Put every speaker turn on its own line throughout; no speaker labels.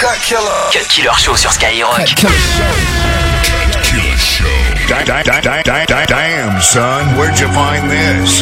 Cut Killer.
Cut Killer Show sur Skyrock.
Cut Killer Show. Damn, son, where'd you find this?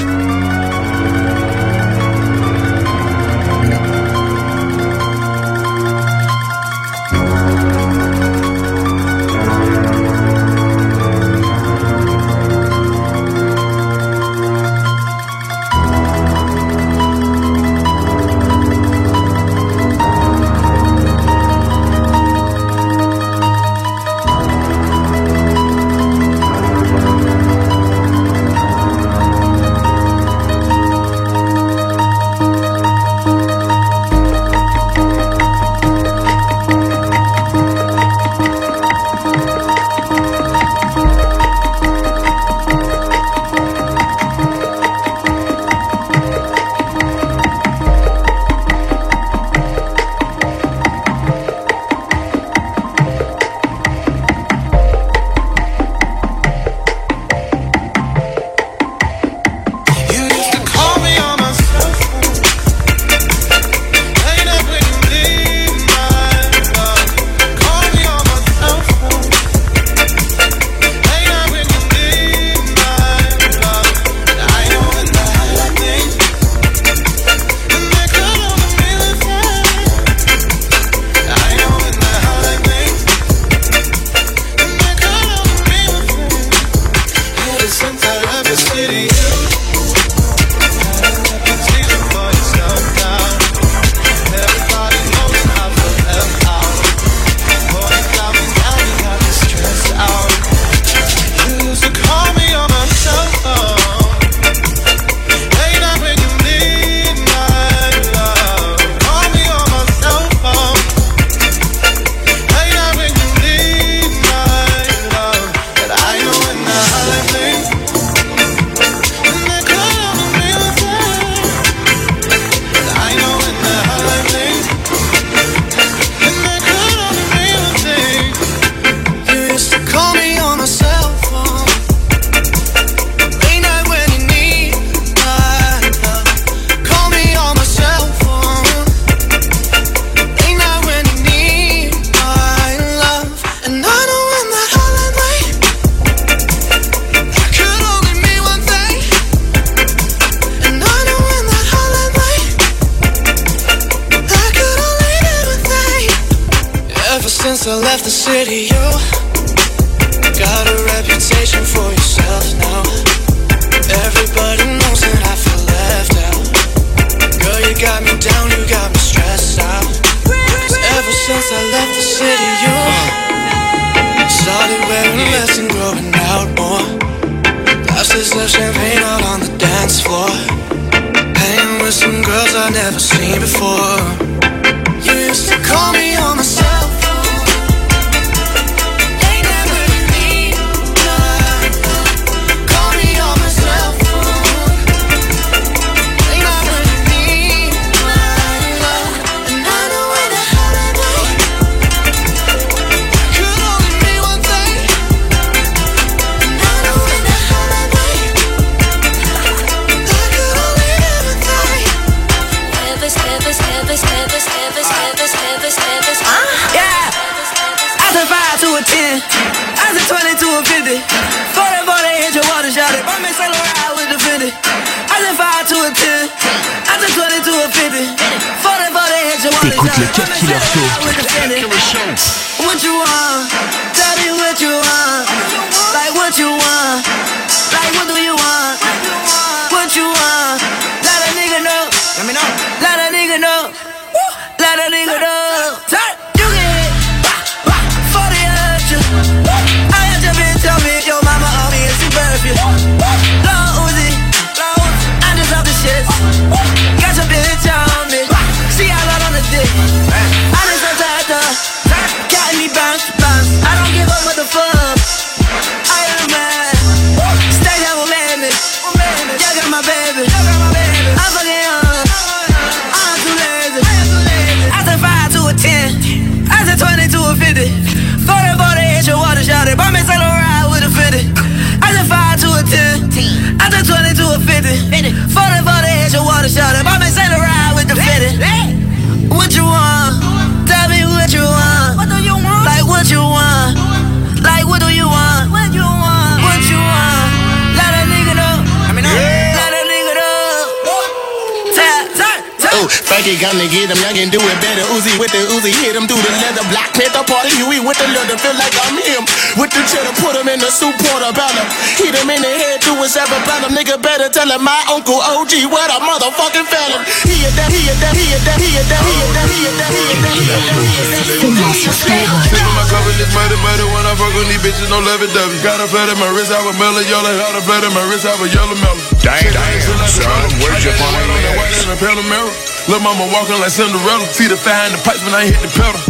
Frankie come get him, young and do it better. Uzi with the Uzi, hit him through the leather. Black Panther party, Huey with the leather. Feel like I'm him. With the cheddar, put him in the soup portobello. Hit him in the head, do a cerebellum. Nigga better tell him my uncle OG, what a motherfucking felon. He a that, he a that, he a that, he a that, he a that, he a that, he a that, he a that, he a that.
Sippin' my cup and it's muddy, muddy when I fuck on these bitches, no lovey dovey. Got a flat in my wrist, have a mellow yellow. Got a flat in my wrist, have a yellow mellow.
Damn, damn, son, where'd you find
Lil' mama walking like Cinderella. See the fire in the pipes when I hit the pedal.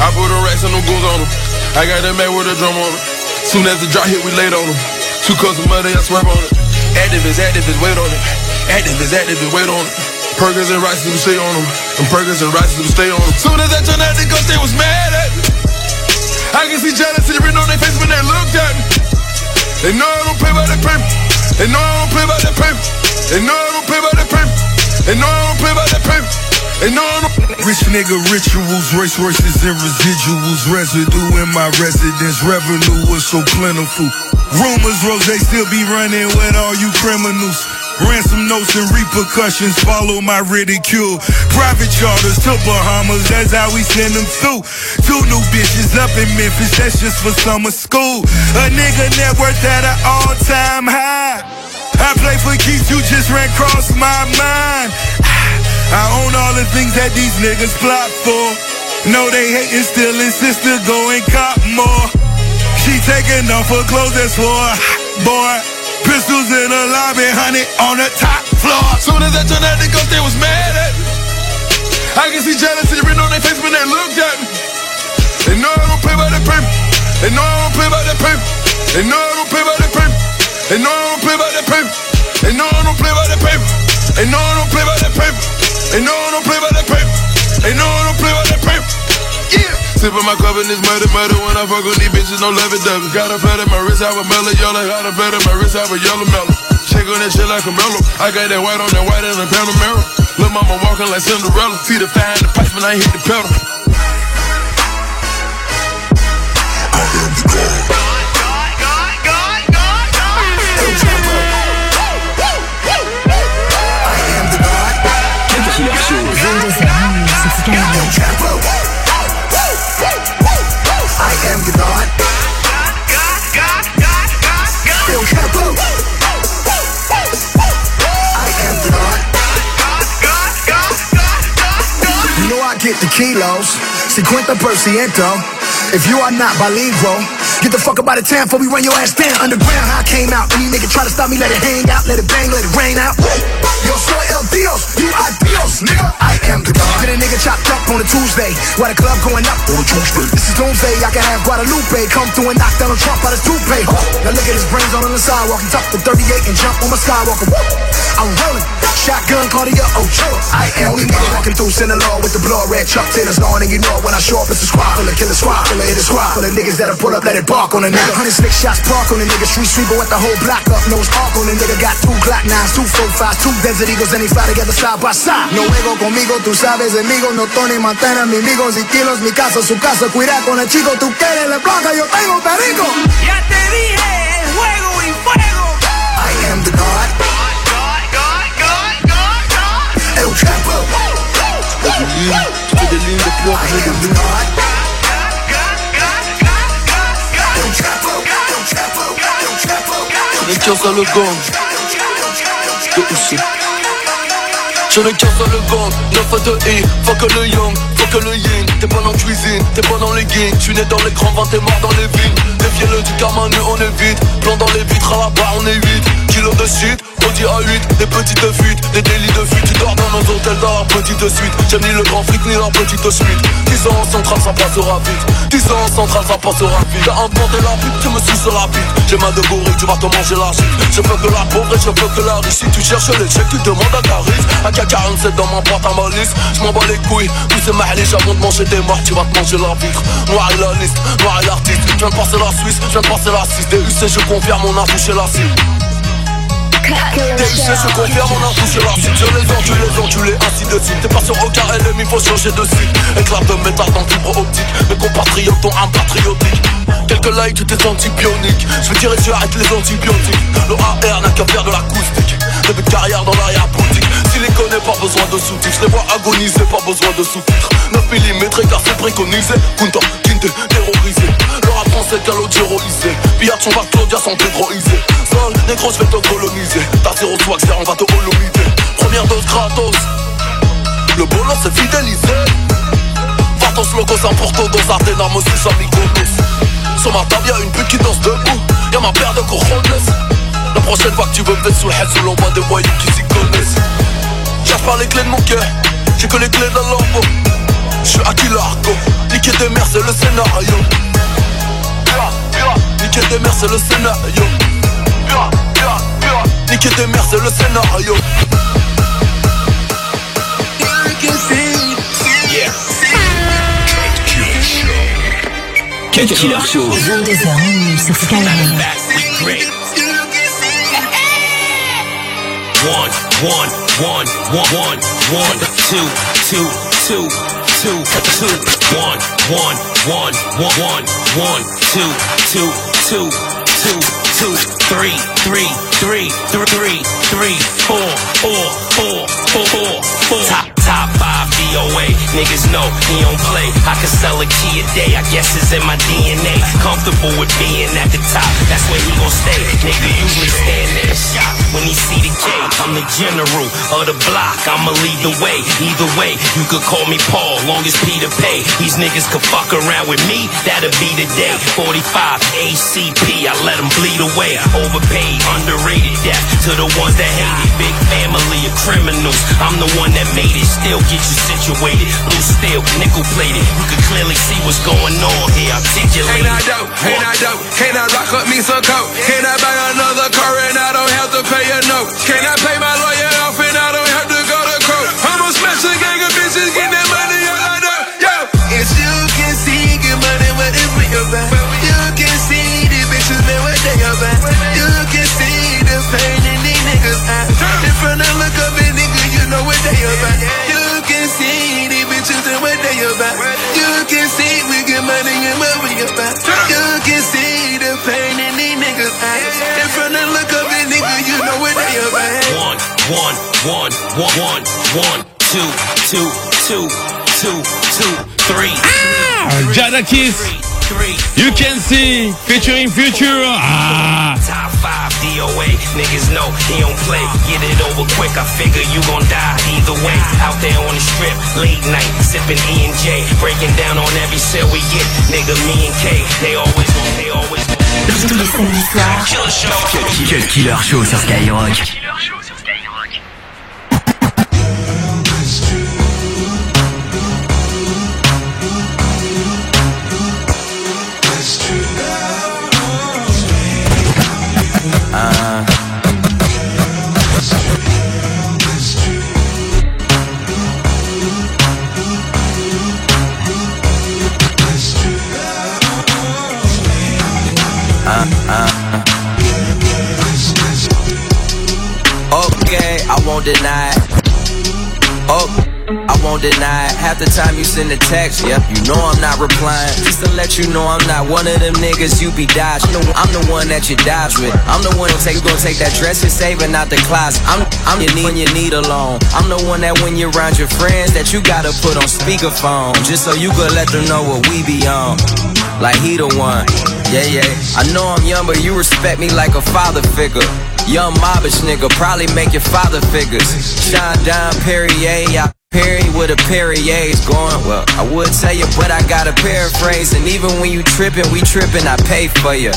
I put the racks and them goons on them. I got that man with a drum on him. Soon as the drop hit, we laid on them. Two cups of money, I swerve on it. Active is active is wait on it. Active is active is wait on it. Perkins and rices, we stay on them. And Perkins and rices, we stay on them. Soon as I turned out, they go, they was mad at me. I can see jealousy written on their face when they looked at me. They know I don't play by that paper. They know I don't play by that paper. They know I don't play by that They know I don't play by that paper. I don't.
Rich nigga rituals, race horses and residuals, residue in my residence, revenue was so plentiful. Rumors, Rose they still be running with all you criminals. Ransom notes and repercussions follow my ridicule. Private charters to Bahamas, that's how we send them through. Two new bitches up in Memphis, that's just for summer school. A nigga net worth at an all time high. I play for keeps, you just ran across my mind. I own all the things that these niggas plot for. No, they hating, still insist to go and cop more. She taking off her clothes, that's for a boy. Pistols in the lobby, honey, on the top floor.
Soon as I turned out, they go, they was mad at me. I can see jealousy written on their face when they looked at me. They know I don't play by that paper. They know I don't play by that paper. They know I don't play by that paper. And no, I don't play by that Et non, on plaît pas les primes. Et non, on plaît pas les primes. Et non, on plaît pas les primes. Et non, on plaît pas les primes. Et non, on plaît pas les primes. Yeah. Sip on my cup and it's murder, murder when I fuck on these bitches, no love it, dubby. Got a fat in my wrist, I have a mellow yellow. Got a fat in my wrist, I have a yellow mellow. Check on that shit like a mellow. I got that white on that white in a Panamera. Lil' mama walking like Cinderella. See the fire in the pipe when I hit the pedal.
I am God. I am God. You know I get the kilos, 50%. If you are not bilingual, get the fuck up out of town before we run your ass down. Underground, how I came out. Any nigga try to stop me, let it hang out, let it bang, let it rain out. Yo soy el Dios, you are Dios, nigga. I am the God. Get a nigga chopped up on a Tuesday, while the club going up on a Tuesday. This is Doomsday, I can have Guadalupe come through and knock down Donald Trump out his toupee. Now look at his brains on the sidewalk, he tuck the 38 and jump on my Skywalker. I'm rolling, shotgun Cartier Ochoa. I am God. Walking through Sinaloa with the blood red Chuck Taylor's on, and you know it when I show up, it's a squad full of killer squad, full of hit a squad, full of niggas that'll pull up, let it bark on a nigga. Hundred six shots park on a nigga, street sweeper with the whole block up, nose arc on a nigga. Got two Glock nines, two four fives, two Desert Eagles, and they fly together side by side. No juego conmigo, tú sabes, amigo, no Tony Montana, mi amigo, si kilos, mi casa, su casa, cuida con el chico, tú quieres la blanca, yo tengo perico.
Ya te dije, juego y fuego.
I am the God. hey, au chapeau T'as des lignes de pleurs, j'ai le
loup J'ai le le gong. De Oussé le 9 2 Faut que le young, faut que le yin. T'es pas dans la cuisine, t'es pas dans les guides Tu n'es dans les grands t'es mort dans les villes Défiez-le du karma, on est vide Blanc dans les vitres, à la barre on est vide Kilos de shit Audi A8 Des petites fuites Des délits de fuite. Tu dors dans nos hôtels dans leur petite suite. J'aime ni le grand flic ni leur petite suite. 10 ans en centrale ça passera vite. 10 ans en centrale ça passera vite. T'as augmenté la pute Tu me la bite J'ai mal de gorille Tu vas te manger la chute Je veux que la pauvre et je veux que la riche. Si tu cherches les chèques Tu demandes à Caris AK-47 dans ma boîte à malice. Je m'en bats les couilles. Tous ces mahliches avant de manger des morts Tu vas te manger la vitre Noir et la liste Noir et l'artiste. Je viens de passer la Suisse Je viens de passer la 6 DUC je confirme on a touché la cible DUC je confirme on a touché la cible Je les encule les encule ainsi de suite T'es pas sur aucun ennemi faut changer de suite Éclat de métal dans fibre optique Mes compatriotes ont un patriotique Quelques likes t'es anti-bionique Je vais tirer sur arrête les antibiotiques Le AR n'a qu'à faire de l'acoustique début de carrière dans l'arrière-boutique. Si les connais, pas besoin de sous-titres. Je les vois agoniser, pas besoin de sous-titres. 9 mm car c'est préconisé. Kunta, Kinte, terrorisé. Le rap français, calogéroisé. Pillard son bar, Claudia sont dédroisés. Sol, négro, je vais te coloniser. Ta zéro swag, on va te holomiser. Première dose gratos. Le bolos c'est fidélisé. Vatos locos, un porto dos Ardennes, aussi sans Sur ma table, y'a une pute qui danse debout. Y'a ma paire de cojones. La prochaine fois que tu veux me sous le head, sous l'envoi des voyous qui s'y connaissent. Cherche pas les clés de mon cœur, j'ai que les clés de la lambeau. J'suis à Kilarko, niquer des mers, c'est le scénario. Niquer des mers, c'est le scénario. Niquer des mers, c'est le scénario.
Cut Killer Show. 22h sur
one, one, one, one, one, one, two, two, two, two, two, one, one, one, one, one, one, two, two, two, two, two, three, three, three, three, three, four, four, Top, top five DOA. Niggas know he don't play. I can sell a key a day. I guess it's in my DNA. Comfortable with being at the top. That's where he gon' stay. Nigga usually stand in shop when he see the K. I'm the general of the block. I'ma lead the way. Either way, you could call me Paul. Long as Peter pay. These niggas could fuck around with me. That'll be the day. 45 ACP. I let them bleed away. Overpaid, underrated death to the ones that hate it. Big family criminals. I'm the one that made it. Still get you situated. Blue steel, nickel plated. You can clearly see what's going on here. Articulated.
Ain't I dope? Ain't I dope? Can I rock up me some coke? Can I buy another car and I don't have to pay a note? Can I pay my lawyer off and I don't have to go to court? I'ma smash a gang of bitches, get that money all I know. Yo!
As you can see, get money, what is we about? You can see the bitches, man, what they about? You can see the pain in these niggas' eyes. In front of about. You can see the bitches and what they about. You can see we get money and what we about. You can see the pain in these niggas' eyes. In front of look up and nigga, you know what they about.
One, one, one, one, one, one, two, two, two, two, two, three.
Jadakiss, you can see, featuring Future. Ah.
Top five DOA. Niggas know he don't play. Get it over quick. I figure you gon' die either way. Out there on the strip, late night, sipping E and J. Breaking down on every sale we get. Nigga, me and K, they always on, they always on.
Tous les samedis soirs.
Killer show.
Cut Killer Show sur Skyrock.
Deny. Oh, I won't deny it. Half the time you send a text, yeah, you know I'm not replying. Just to let you know I'm not one of them niggas you be dodging. I'm the one that you dodge with. I'm the one who take, gonna take that dress you're saving out the closet. I'm, I'm your need when you need alone. I'm the one that when you're around your friends that you gotta put on speakerphone. Just so you could let them know what we be on. Like he the one. Yeah, yeah. I know I'm young, but you respect me like a father figure. Young mobbish nigga, probably make your father figures. Shine down Perrier, I Perry with a Perrier's going. Well, I would tell you, but I gotta paraphrase. And even when you trippin', we trippin', I pay for you.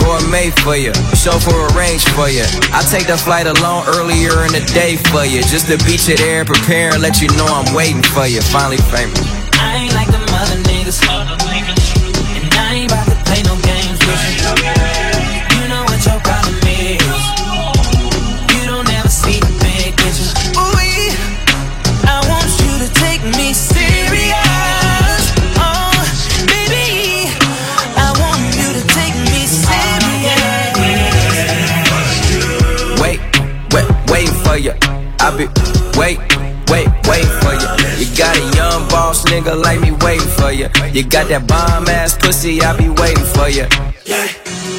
Gourmet for you, chauffeur arrange for you. I take the flight alone earlier in the day for you. Just to beat you there, prepare and let you know I'm waiting for you. Finally famous.
I ain't like them other niggas. You.
Wait, wait, wait for you. You got young boss nigga like me waiting for you. You got that bomb ass pussy, I be waiting for you.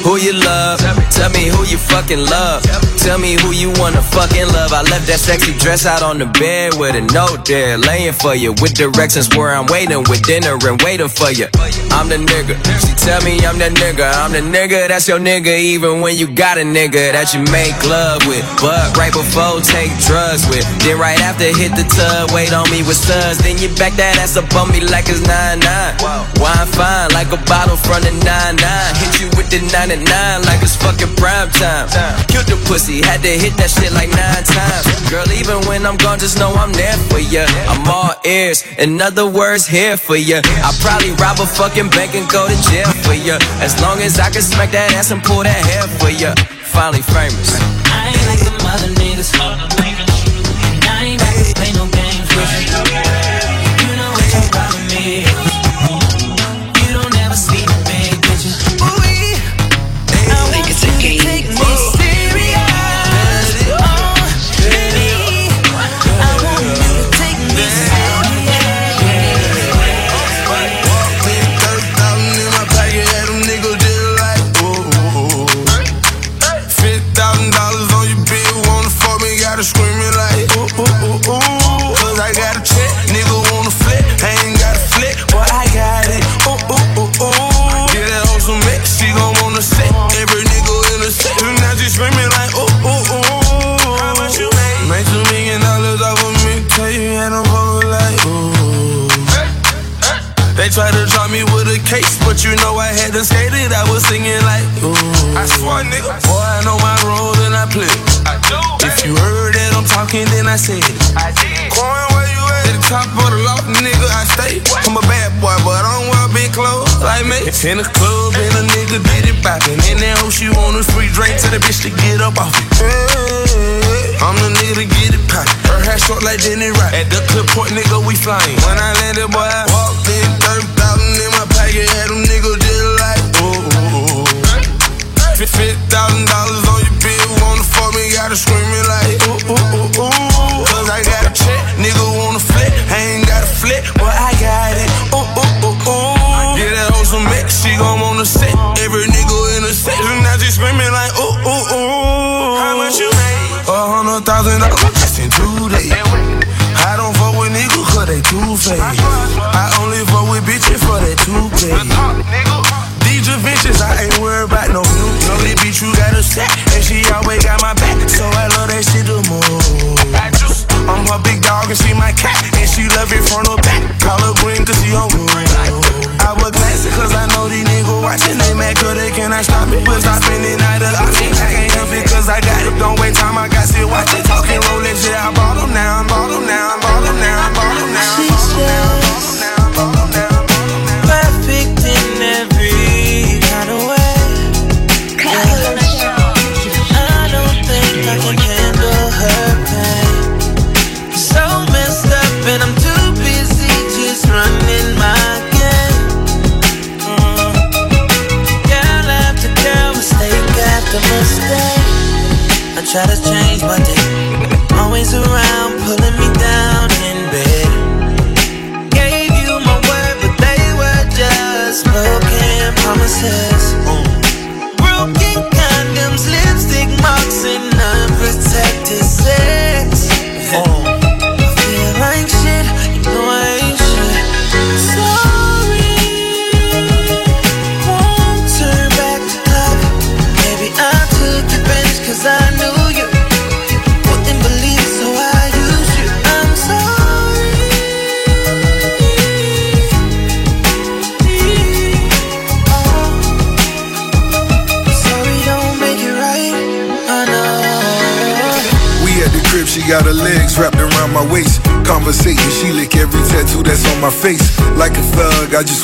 Who you love? Tell me who you fucking love. Tell me who you wanna fucking love. I left that sexy dress out on the bed with a note there, laying for you. With directions where I'm waiting, with dinner and waiting for you. I'm the nigga. She tell me I'm that nigga. I'm the nigga that's your nigga, even when you got a nigga that you make love with. But right before, take drugs with. Then right after, hit the tub, wait on me with suds. Then you back that ass up on me like it's 9-9. Wine fine, like a bottle from the 9-9. Hit you with the 99 like it's fucking prime time. Killed the pussy, had to hit that shit like nine times. Girl, even when I'm gone, just know I'm there for ya. I'm all ears, in other words, here for ya. I probably rob a fucking bank and go to jail for ya. As long as I can smack that ass and pull that hair for ya. Finally famous.
I ain't like some other niggas.
In the club, and a nigga did it poppin'. And that hoe, she want a free drink to the bitch to get up off it. I'm the nigga to get it poppin'. Her hair short like Denny Rock. At the clip point, nigga, we flyin'. When I landed, boy,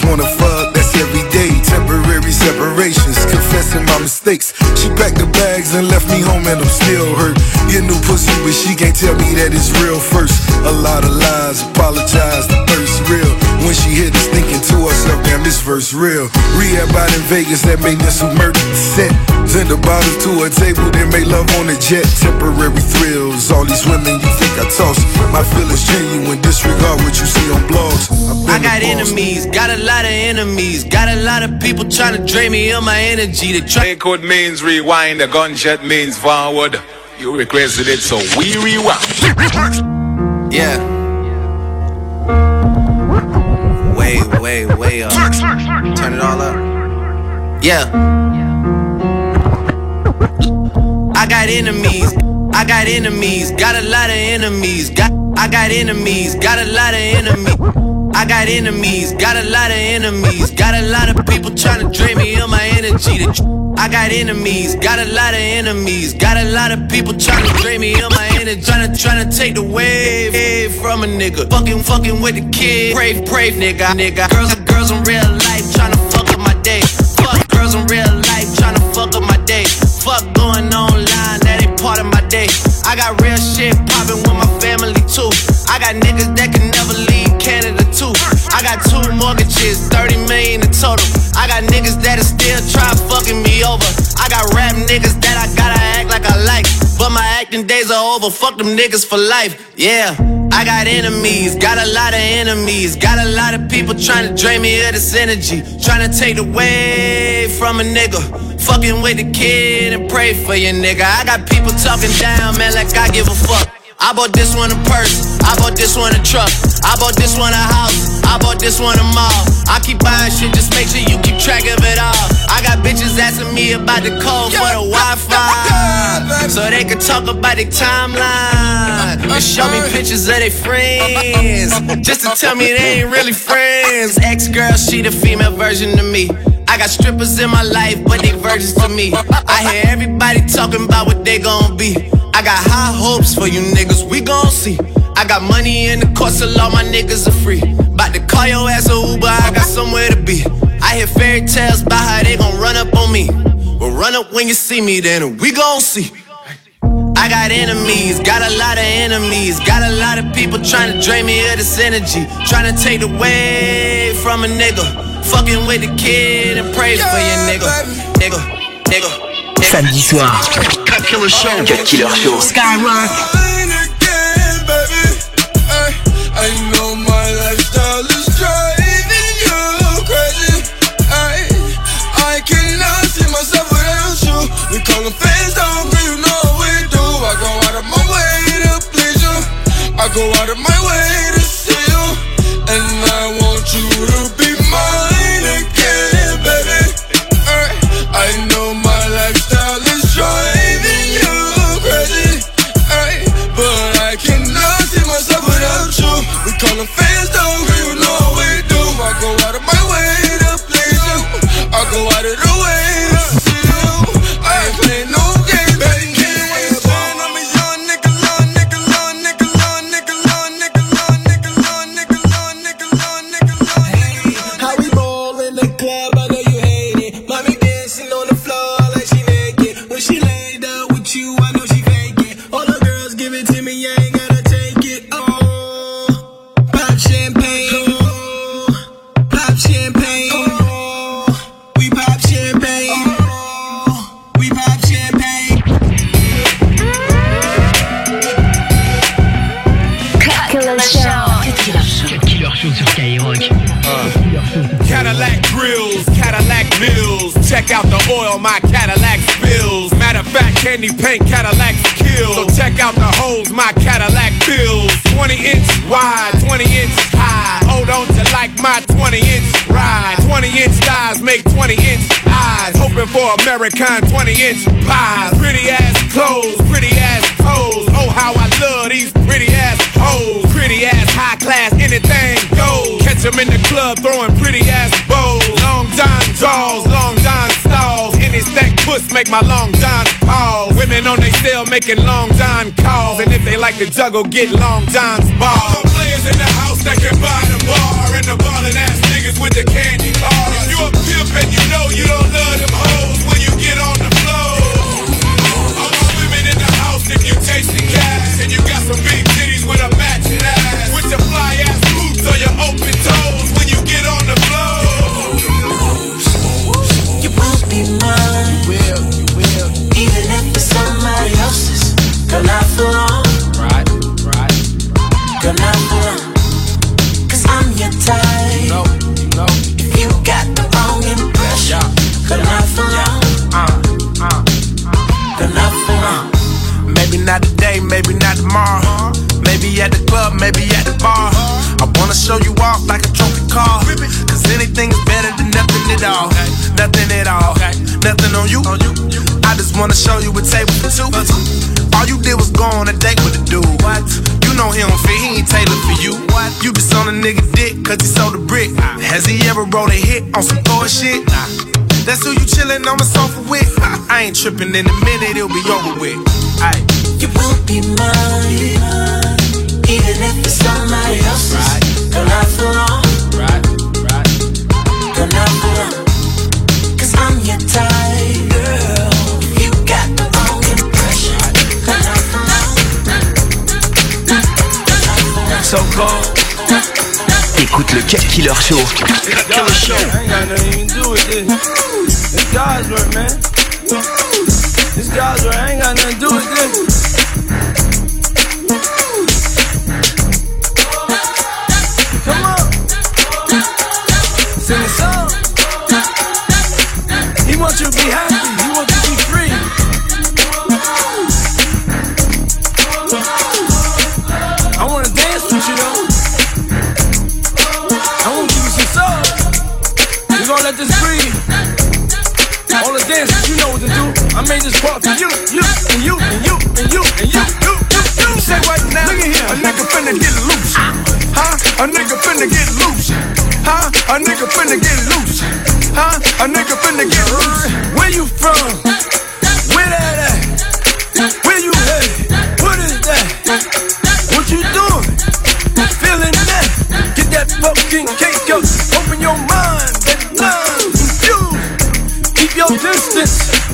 wanna fuck,
that's every day. Temporary separations, confessing my mistakes. She packed the bags and left me home, and I'm still hurt. Get new pussy, but she can't tell me that it's real first. A lot of lies, apologize, the thirst real. When she hit us, thinking to herself, damn, this verse real. Rehab out in Vegas, that make this who murdered the set. Send the bottles to a table, then make love on a jet. Temporary thrills, all these women you think I toss. My feelings genuine, disregard what you see on blogs.
I got enemies, got a lot of enemies, got a lot of people trying to drain me of my energy. To try
code means rewind, the gunshot means forward. You requested it, so we rewind.
Yeah. Way, way, way up. Turn it all up. Yeah. I got enemies. I got enemies. Got a lot of enemies. Got I got enemies. Got a lot of enemies. I got enemies, got a lot of enemies, got a lot of people trying to drain me of my energy. I got enemies, got a lot of enemies, got a lot of people trying to drain me of my energy, trying to trying to take the wave from a nigga. Fucking fucking with the kid, brave brave nigga, nigga. Girls girls in real life trying to fuck up my day. Fuck girls in real life trying to fuck up my day. Fuck going online, that ain't part of my day. I got real shit popping with my family too. I got niggas that can never leave Canada too. I got two mortgages, 30 million in total. I got niggas that'll still try fucking me over. I got rap niggas that I gotta act like I like. But my acting days are over. Fuck them niggas for life. Yeah. I got enemies, got a lot of enemies, got a lot of people trying to drain me of this energy, trying to take away from a nigga. Fucking with the kid and pray for your nigga. I got people talking down, man, like I give a fuck. I bought this one a purse, I bought this one a truck, I bought this one a house, I bought this one a mall. I keep buying shit, just make sure you keep track of it all. I got bitches asking me about the code for the Wi-Fi, so they can talk about the timeline and show me pictures of their friends, just to tell me they ain't really friends. Ex-girl, she the female version of me. I got strippers in my life, but they virgins to me. I hear everybody talking about what they gon' be. I got high hopes for you niggas, we gon' see. I got money in the course, so all my niggas are free. About to call your ass a Uber, I got somewhere to be. I hear fairy tales about how they gon' run up on me. Well, run up when you see me, then we gon' see. I got enemies, got a lot of enemies, got a lot of people trying to drain me of this energy, trying to take away from a nigga. Fucking with the kid and pray for your nigga, nigga, nigga.
Samedi soir. Cut Killer Show. Cut Killer Show. Skyrock.
I know my lifestyle is driving you crazy. I, I cannot see myself without you. We call them fans down, but you know we do. I go out of my way to please you. I go out of my way
club throwing pretty ass bows. Long John draws, long John stalls. Any stack puss make my long John pause. Women on they cell making long John calls. And if they like to juggle, get long John's balls. Players in the house that can buy the bar. And the ballin' ass niggas with the candy bars. If you a pimp and you know you don't love them hoes when you get on the floor. All my women in the house if you chasing cash. And you got some big
wanna show you a table for two. All you did was go on a date with a dude. What? You know he don't fit, he ain't tailored for you. What? You just on a nigga dick cause he sold a brick. Has he ever wrote a hit on some Thor shit? That's who you chillin' on the sofa with. I ain't trippin' in a minute, it'll be over with. Aye.
You will be mine, even if it's somebody else's. Girl, not for
Le Cut Killer Show.
This. Come on. Sing song. He wants you to do. This part for you, you, and you, and you, and you, and you, you, you, you. Say right now, look at here. A nigga finna get loose. Huh? A nigga finna get loose. Huh? A nigga finna get loose. Huh? A nigga finna get loose. Where you from? Where that at? Where you headed? What is that? What you doing? Feeling that? Get that fucking cake up. Open your mind. That love confused. Keep your distance.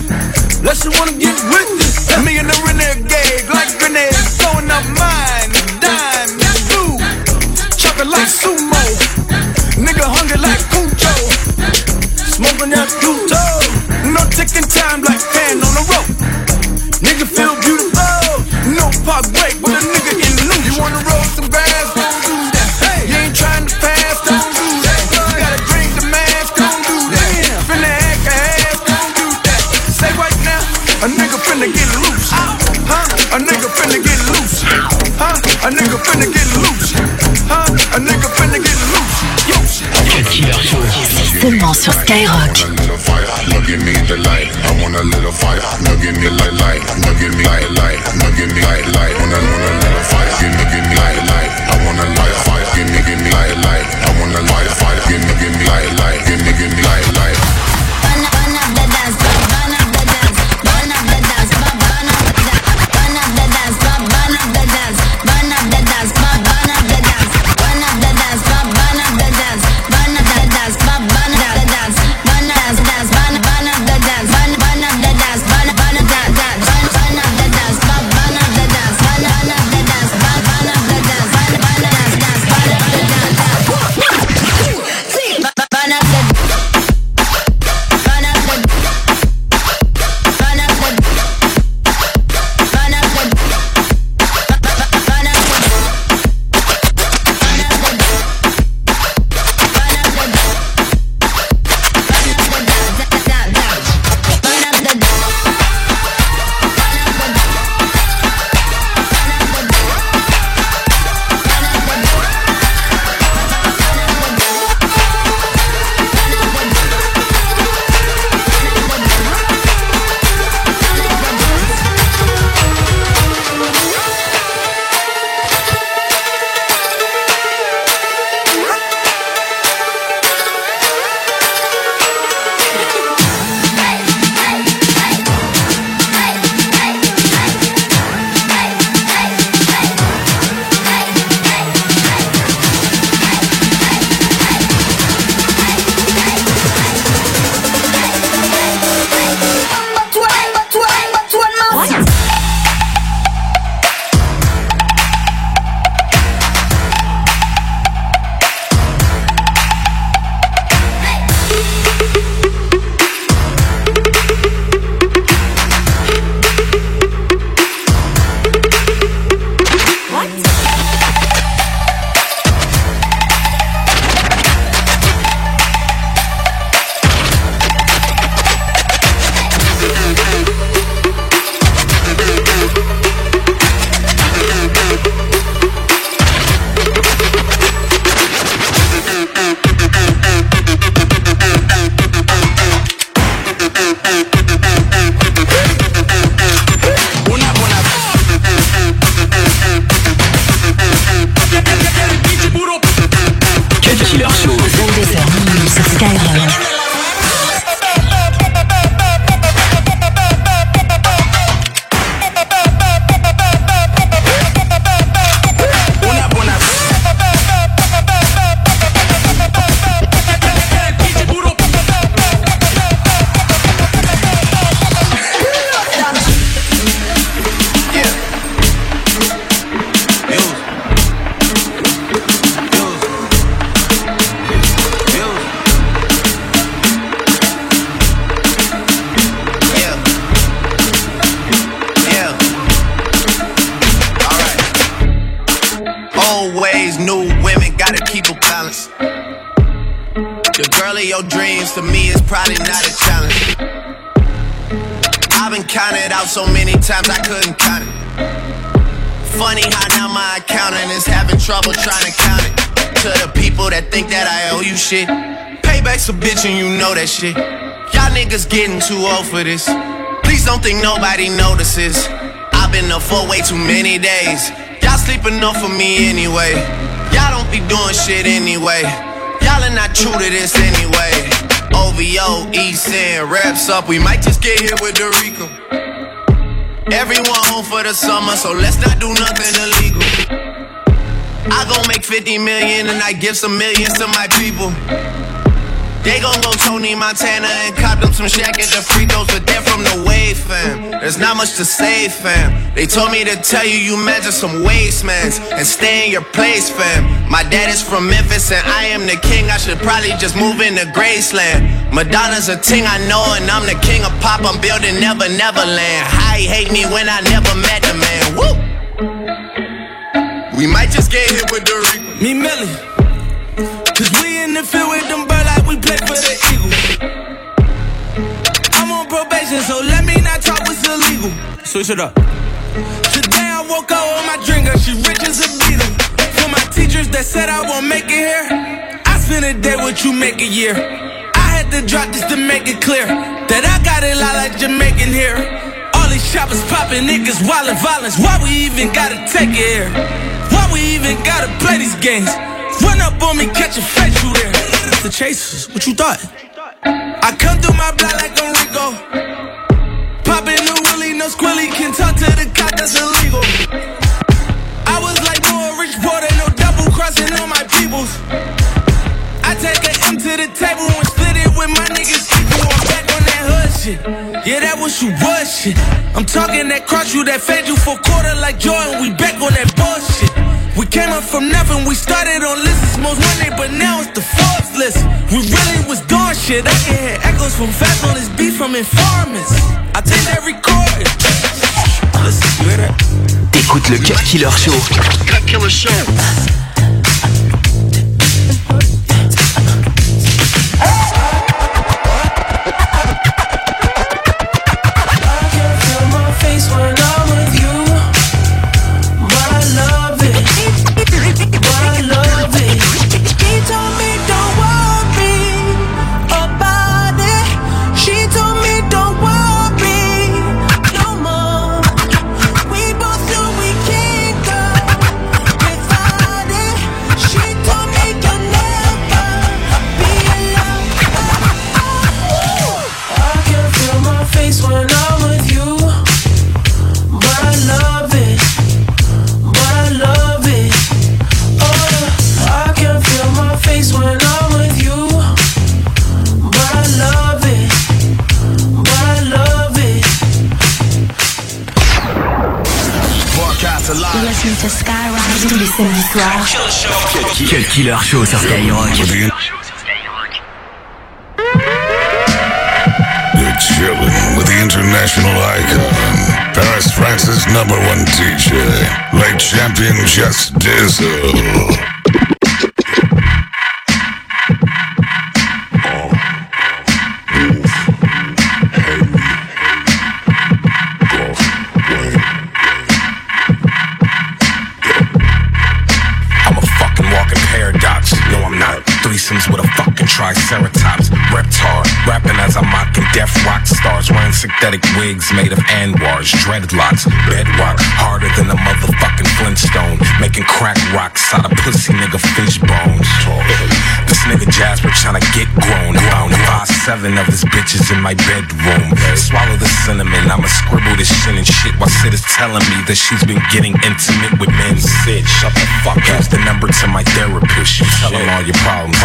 Unless you wanna get with this. Me and the renegade, like grenades, blowing up mine. Dime, blue. Chopping like sumo.
Sur Skyrock.
now give me the light. I want a little fire, now give me light, light. Now give me light, light. Now give me light, light. Want a little fire, give me, give me light, light. I want a light, fire, give me, give me light, light. I want a light, fire, give me, give me light, light. Give me, give me light,
old for this. Please don't think nobody notices. I've been up for way too many days. Y'all sleeping enough for me anyway. Y'all don't be doing shit anyway. Y'all are not true to this anyway. OVO, East End, reps up. We might just get here with Dorico. Everyone home for the summer, so let's not do nothing illegal. I gon' make 50 million and I give some millions to my people. They gon' go Tony Montana and cop them some shack at the free throws, but they're from the wave, fam. There's not much to say, fam. They told me to tell you you measure some wastemans and stay in your place, fam. My dad is from Memphis and I am the king. I should probably just move into Graceland. Madonna's a ting I know and I'm the king of pop. I'm building Never Neverland. How he hate me when I never met the man. Woo! We might just get hit with the.
Me Millie. Switch it up. Today I woke up with my drinker, she rich as a beetle. For my teachers that said I won't make it here, I spend a day what you make a year. I had to drop this to make it clear that I got it lot like Jamaican here. All these shoppers popping niggas wildin' violence. Why we even gotta take it here? Why we even gotta play these games? Run up on me, catch a face, you there. The chasers, what you thought? I come through my block like I'm Rico. Willie, no squilly, can talk to the cop, that's illegal. I was like more rich porter, no double crossing on my peoples. I take an M to the table and split it with my niggas. I'm back on that hood shit. Yeah, that was you was. I'm talking that cross you, that fed you for quarter like Jordan. We back on that bullshit. We came up from nothing, we started on lists, most wanted, but now it's the Forbes list. We really was doing shit. I can hear echoes from fast on this beat from informants. I take that recording. Listen, you hear that?
T'écoutes le Cut Killer Show.
Cut Killer Show.
Tous les samedis soirs.
Cut Killer Show sur Skyrock.
You're chilling with the international icon, Paris France's number one DJ, late champion Just Dizzle.
Synthetic wigs made of anwars, dreadlocks, bedrock. Harder than a motherfucking Flintstone. Making crack rocks out of pussy nigga fish bones. This nigga Jasper tryna get grown. seven of his bitches in my bedroom. Swallow the cinnamon, I'ma scribble this shit and shit while Sid is telling me that she's been getting intimate with men. Sid, shut the fuck up. The number to my therapist. You tell him all your problems.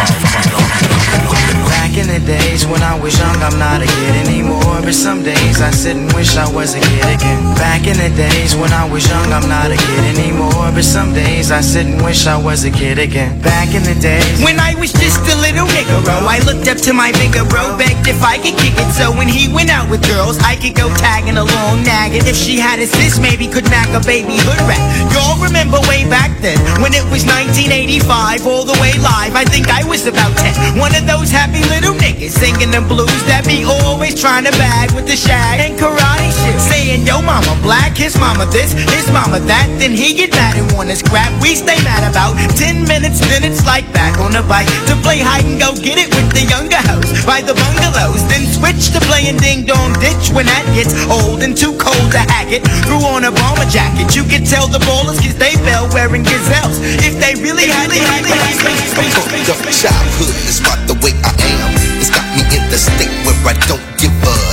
Back in the days when I was young, I'm not a kid anymore. But some days I sit and wish I was a kid again. Back in the days when I was young, I'm not a kid anymore. But some days I sit and wish I was a kid again. Back in the days
When I was just a little nigga, oh, I looked up to my bigger bro, begged if I could kick it. So when he went out with girls, I could go tagging along, nagging. If she had a sis, maybe could knock a baby hood rat. Y'all remember way back then when it was 1985, all the way live. I think I was about 10. One of those happy little niggas singing the blues that be always trying to bag with the shag and karate shit. Saying, yo, mama black, his mama this, his mama that. Then he get mad and wanna scrap. We stay mad about 10 minutes, then it's like back on the bike to play hide and go get it with the younger hoes by the bungalows. Then switch to playing ding dong ditch when that gets old and too cold to hack it. Threw on a bomber jacket, you could tell the ballers cause they fell wearing gazelles. If they really had to had
Fucked up childhood is why the way I am. It's got me in the state where I don't give. Mm,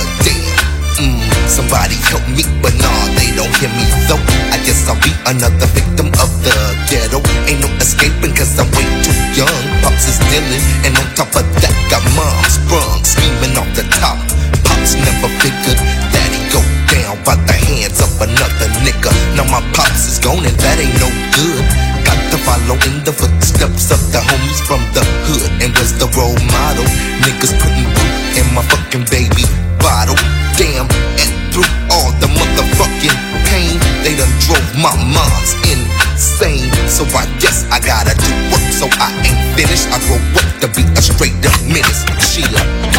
somebody help me, but nah, they don't hear me though. I guess I'll be another victim of the ghetto. Ain't no escaping cause I'm way too young. Pops is dealing, and on top of that, got mom sprung, scheming off the top. Pops never figured that he go down by the hands of another nigga. Now my pops is gone, and that ain't no good. Got to follow in the footsteps of the homies from the hood. And was the role model. Niggas putting poop in my fucking baby my mom's insane. So I guess I gotta do work, so I ain't finished. I grow up to be a straight up menace. Sheila.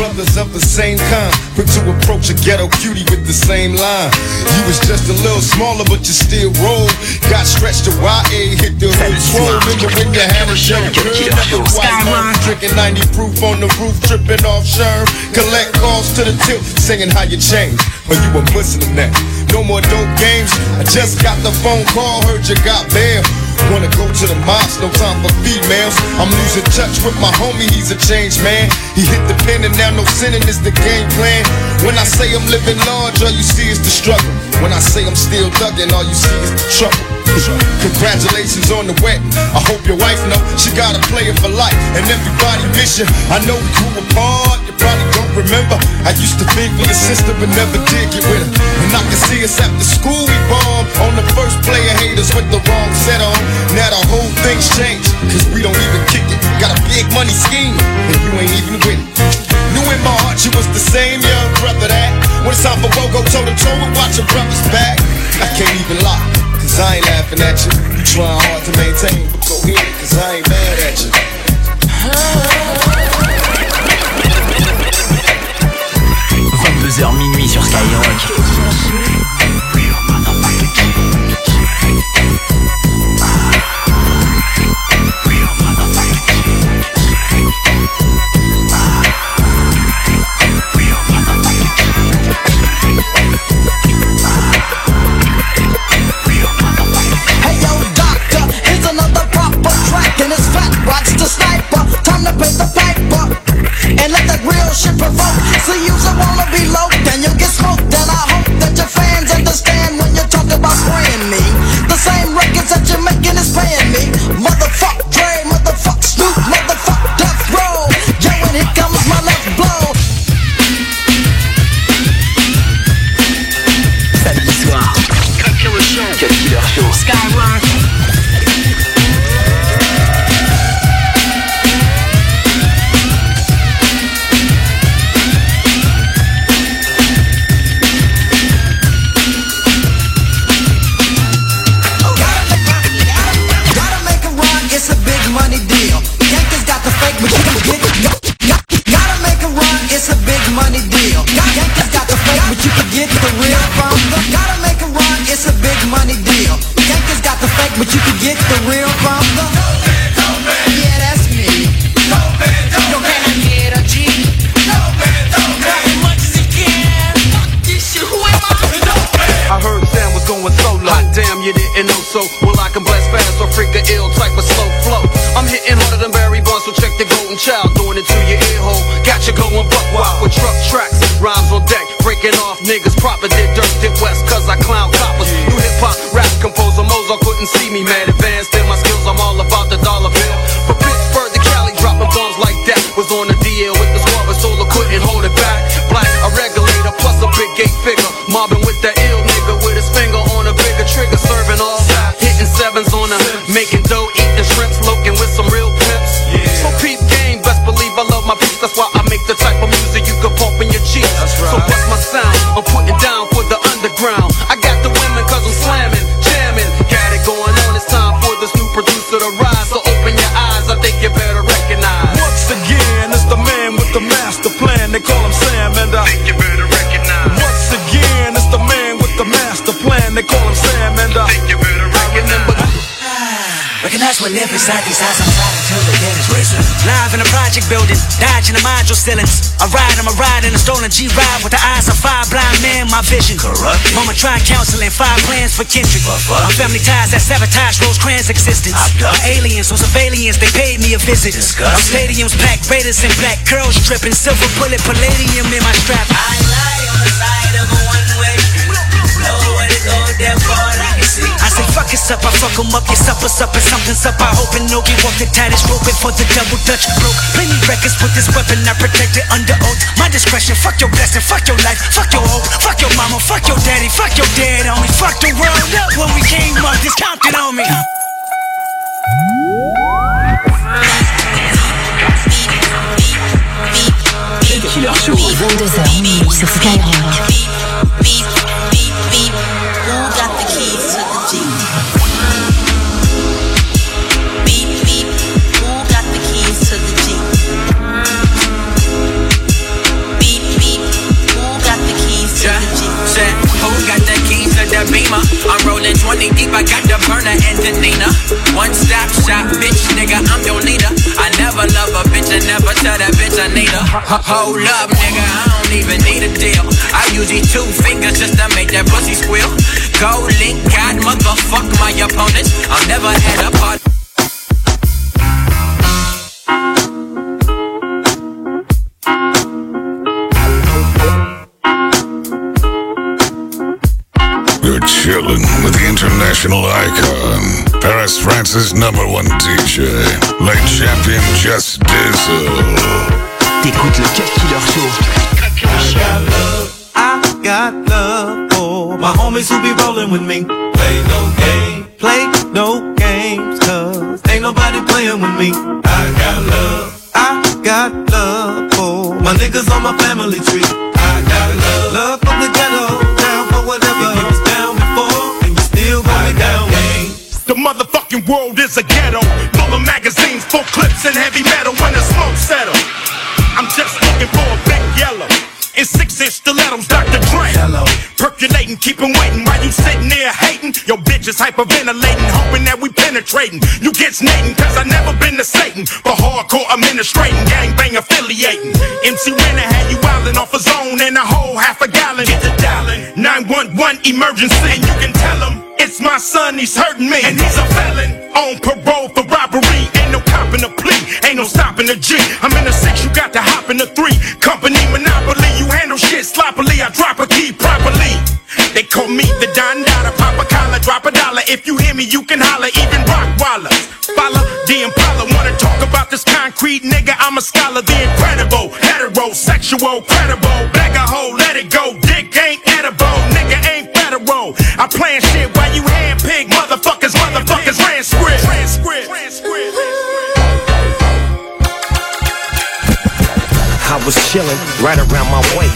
Brothers of the same kind, quick to approach a ghetto cutie with the same line. You was just a little smaller, but you still roll. Got stretched to YA, hit the hood swole. Remember when you had a young girl, home, drinking 90 proof on the roof, tripping off Sherm. Collect calls to the tip, singing how you changed. When you a Muslim now, no more dope games. I just got the phone call, heard you got bail. Wanna go to the mosque, no time for females. I'm losing touch with my homie, he's a changed man. He hit the pen and now no sinning is the game plan. When I say I'm living large, all you see is the struggle. When I say I'm still thugging, all you see is the trouble. Congratulations on the wedding. I hope your wife know she got a player for life, and everybody miss you. I know we grew apart. You probably don't remember. I used to think for your sister, but never did get with her. And I can see us after school we bombed on the first player haters with the wrong set on. Now the whole thing's changed, cause we don't even kick it. Got a big money scheme, and you ain't even with it. Knew in my heart you was the same young brother that when it's time for Bogo toe to toe and watch your brother's back. I can't even lie, cause I ain't laughing at you. You trying hard to maintain, but go ahead, cause I ain't mad at you.
22h minuit sur Skyrock.
For
Kendrick. My family ties that sabotage Rosecrans' existence. My aliens or surveillance, they paid me a visit. My stadiums packed, Raiders and black, girls dripping, silver bullet, palladium in my strap. I lie on the side of a one-way Nowhere to go, therefore I can see. I say fuck it's up, I fuck 'em up, your supper's up and something's up. I hope and no get walk the tightest rope for the double dutch broke. Plenty records with this weapon, I protect it under oath. My discretion, fuck your blessing, fuck your life, fuck your hope, fuck your mama, fuck your daddy, fuck your dad on me, fuck the world
22h minuit sur Skyrock.
I'm rolling 20 deep, I got the burner and the Nina. One stop shop, bitch, nigga, I'm your leader. I never love a bitch, I never tell that bitch I need her. Hold up, nigga, I don't even need a deal. I use these two fingers just to make that pussy squeal. Go link, God, motherfuck my opponents. I'll never had a part.
You're chilling with the international icon, Paris, France's number one DJ, late champion Just Dizzle.
T'écoutes le Cut Killer Show.
I got love for my homies who be rolling with me. Play no game, play no games, cause ain't nobody playing with me. I got love, I got love for my niggas on my family tree.
Motherfucking world is a ghetto. Full of magazines, full clips, and heavy metal when the smoke settle. I'm just looking for a big yellow. In six inch stilettos, Dr. Dre. Hello. Percolating, keep waiting while you sitting there hating. Your bitch is hyperventilating, hoping that we penetrating. You get snating, cause I never been to Satan. But hardcore administrating, gangbang affiliating. MC Renner had you wildin' off a zone and a whole half a gallon. Get the. 911 emergency. And you can tell him it's my son, he's hurting me. And he's a felon on parole for robbery. Ain't no copping a plea, ain't no stopping a G. I'm in a six, you got to hop in a three. Company monopoly, you handle shit sloppily. I drop a key properly. They call me the Don Dada, pop a collar, drop a dollar. If you hear me, you can holler, even rock Rockwaller. Follow the Impala, wanna talk about this concrete nigga? I'm a scholar, the incredible, heterosexual, credible.
Was chillin' right around my way.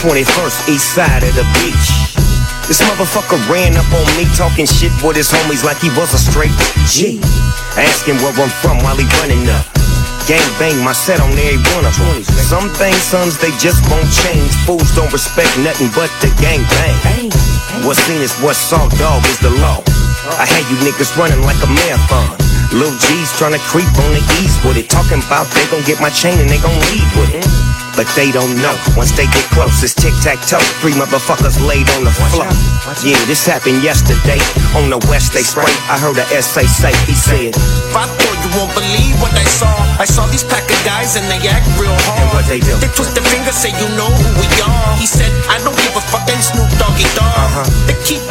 21st east side of the beach. This motherfucker ran up on me talking shit with his homies like he was a straight G. Asking where I'm from while he running up. Gang bang my set on every one of them. Some things, sons, they just won't change. Fools don't respect nothing but the gang bang. What's seen is what's saw, dog, is the law. I had you niggas running like a marathon. Lil G's tryna creep on the ease with it. Talking about they gon' get my chain and they gon' leave with it. but they don't know. Once they get close, it's tic tac toe. Three motherfuckers laid on the floor. Yeah, this happened yesterday. On the west, they spray. I heard a essay say, he said,
If I thought you won't believe what I saw, I saw these pack of guys and they act real hard.
And what they do?
They twist their fingers, say you know who we are. He said, I don't give a fuck, ain't Snoop Doggy Dogg.
Uh-huh.
They keep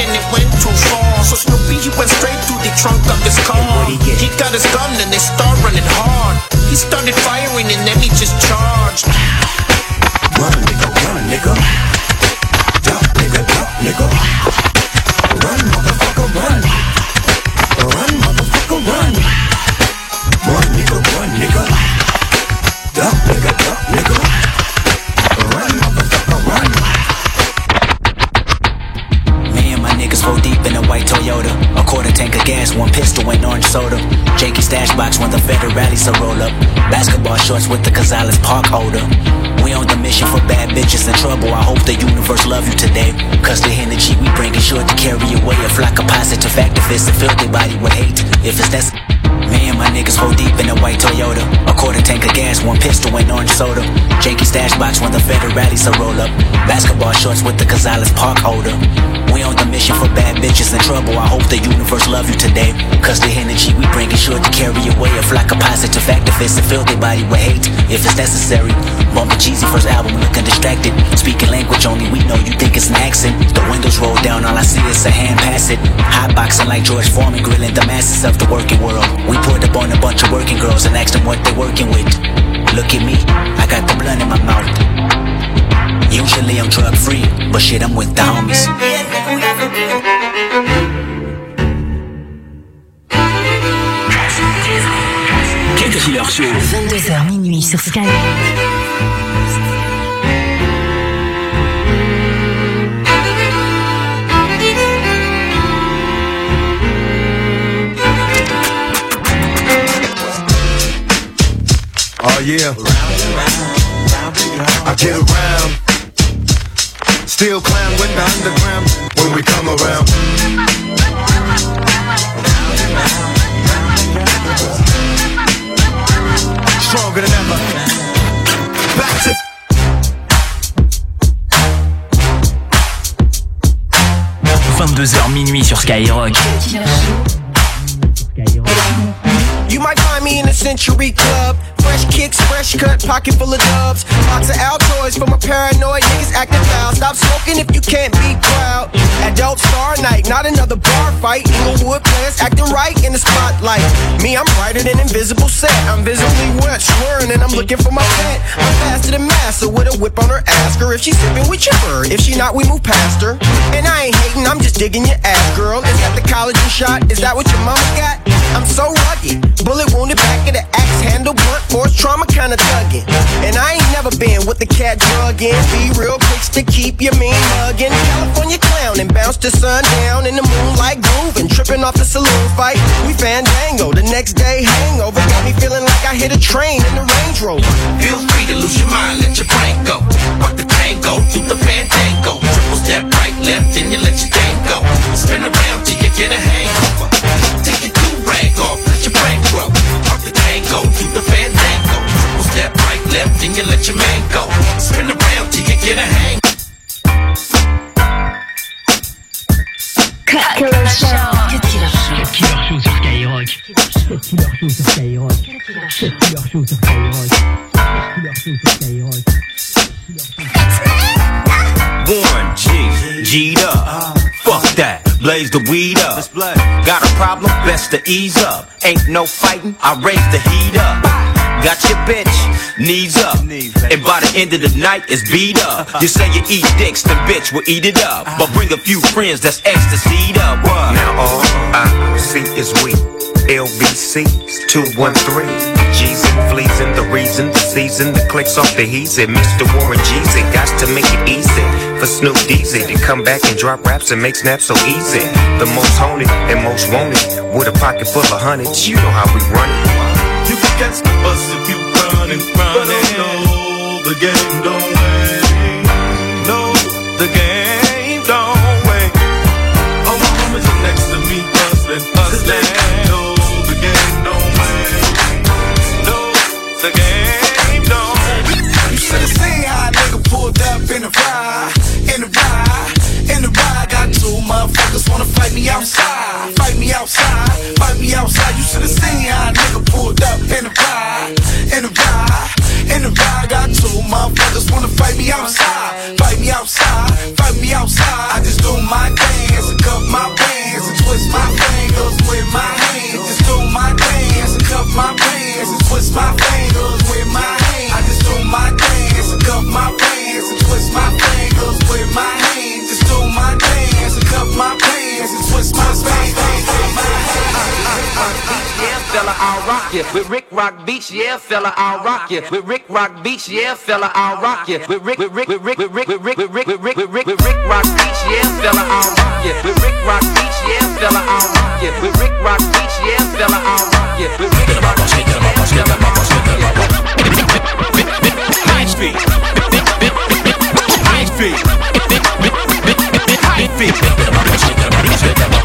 and it went too far. So Snoopy, he went straight through the trunk of his car.
he?
He got his gun and they start running hard. He started firing and then he just charged.
Run, nigga, run, nigga. Duck, nigga, duck, nigga.
The federales will roll up. Basketball shorts with the Gonzalez Park holder. We on the mission for bad bitches in trouble. I hope the universe love you today. Cause the energy we bring is sure to carry away a flock of positive activists and fill their body with hate. If it's necessary. My niggas roll deep in a white Toyota. A quarter tank of gas, one pistol, and orange soda. Jakey stash box when the federales will roll up. Basketball shorts with the Gonzalez Park holder. We on the mission for bad bitches in trouble. I hope the universe love you today. Cause the energy we bring is sure to carry away a flock of positive activists and fill their body with hate. If it's necessary. Bumpin' cheesy first album, looking distracted. Speaking language only, we know you think it's an accent. The windows roll down, all I see is a hand pass it. Hot boxing like George Foreman, grilling the masses of the working world. We pulled up on a bunch of working girls and asked them what they're working with. Look at me, I got the blunt in my mouth. Usually I'm drug free, but shit, I'm with the homies.
Cut Killer Show.
22h minuit sur Skyrock.
Oh yeah. I get around. Still clown with the underground when we come around. Stronger than ever. Back to
22h minuit sur Skyrock.
You might find me in the Century Club. Fresh kicks, fresh cut, pocket full of dubs. Box of Altoids for my paranoid niggas acting foul. Stop smoking if you can't be proud. Adult star night, not another bar fight. Inglewood players acting right in the spotlight. Me, I'm brighter than invisible set. I'm visibly wet, swearing, and I'm looking for my pet. I'm faster than Massa with a whip on her. Ask her if she's sipping with your bird. If she not, we move past her. And I ain't hating, I'm just digging your ass, girl. Is that the collagen shot? Is that what your mama got? I'm so rugged. Bullet wounded back of the axe handle, blunt force trauma kinda tugging. And I ain't never been with the cat drug in. Be real quicks to keep your mean mugging. California clown and bounce to sundown in the moonlight grooving. Tripping off the saloon fight. We fandango. The next day hangover got me feeling like I hit a train in the Range Rover.
Feel free to lose your mind, let your brain go. Rock the tango, do the fandango. Triple step right, left, and you let your thing go. Spin around till you get a hangover. Take your do rag off, left, and you let your man go. Spin around till you get a hang.
Cut Killer Show. Cut Killer Show.
Cut Killer sur Skyrock. Cut Killer Show sur Skyrock. Cut Killer Show sur Skyrock. Killer Show sur Skyrock.
One G, G'd up. Fuck that, blaze the weed up. Got a problem, best to ease up. Ain't no fighting, I raise the heat up. Got your bitch, knees up. And by the end of the night, it's beat up. You say you eat dicks, then bitch will eat it up. But bring a few friends that's ecstasy up. What? Now all I see is we. LBC's 213. G's and fleas and the reason, the season, the clicks off the he's it. Mr. Warren G's it. Got to make it easy for Snoop Dizzy to come back and drop raps and make snaps so easy. The most honed and most wanted with a pocket full of hundreds. You know how we run it
catch the bus if you run and run and no, the game don't wait. No, the game don't wait. Oh, my woman's next to me, hustling, hustling. No, the game don't wait. No, the game don't wait.
You
should've seen how a nigga pulled up in the ride, in the ride, in the ride. Got two motherfuckers wanna fight me outside outside, fight me outside. You should have seen how a nigga pulled up in a ride, in a ride, in a ride. Got two motherfuckers wanna fight me outside, fight me outside, fight me outside. I just do my dance, and cup my pants, and twist my fingers with my hands. Just do my dance, and cup my pants, and twist my fingers with my hands. I just do my dance, and cup my pants, and twist my fingers with my
said
rock you. With Rick Rock Beach, yeah, fella, I'll rock you. With Rick Rock Beach, yeah, fella, I'll rock you. With Rick, with Rick, with Rick, with Rick, with Rick, with Rick, with Rick, with Rick, with Rick Rock Beach, yeah, fella, I'll rock you. With Rick Rock Beach, yeah, fella, I'll rock you. With Rick Rock Beach, yeah, fella, I'll rock you. With Rick Rock Beach, yeah, fella, I'll rock you.
High speed. High speed. High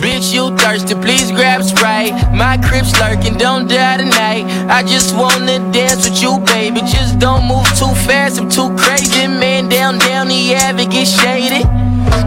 Bitch, you thirsty, please grab Sprite. My crib's lurking, don't die tonight. I just wanna dance with you, baby. Just don't move too fast, I'm too crazy. Man, down, down the ave, it get shaded.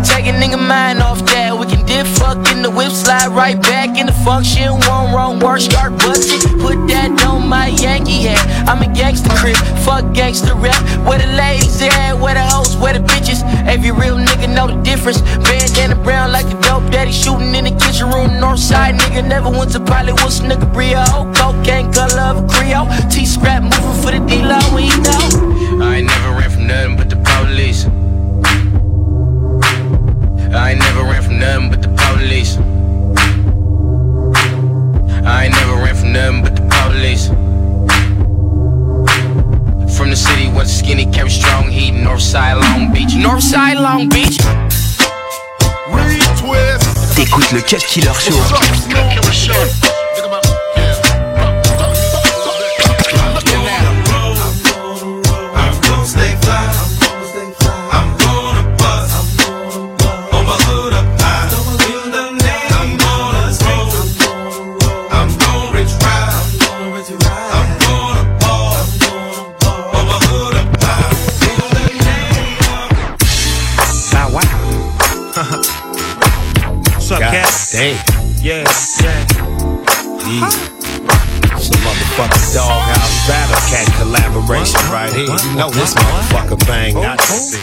Take a nigga mind off that. We can dip, fuck in the whip, slide right back in the function. One wrong word, start busting. Put that on my Yankee hat. I'm a gangster crib, fuck gangster rap. Where the ladies at, where the hoes, where the bitches. Every real nigga know the difference. Bandana brown like a dope daddy shooting in the kitchen room. Northside nigga never went to pilot. What's nigga Brio? Cocaine color of a Creole. T scrap moving for the D-Lo, we know. I ain't never ran from nothing but the police. I ain't never ran from nothing but the police. I ain't never ran from nothing but the police. From the city, what's skinny, carry strong heat, Northside, Long Beach. Northside, Long Beach.
T'écoutes le Cut Killer Show.
Damn.
Yeah, yeah.
Some motherfucking doghouse battle cat collaboration right here. You know this motherfucker bang not to see.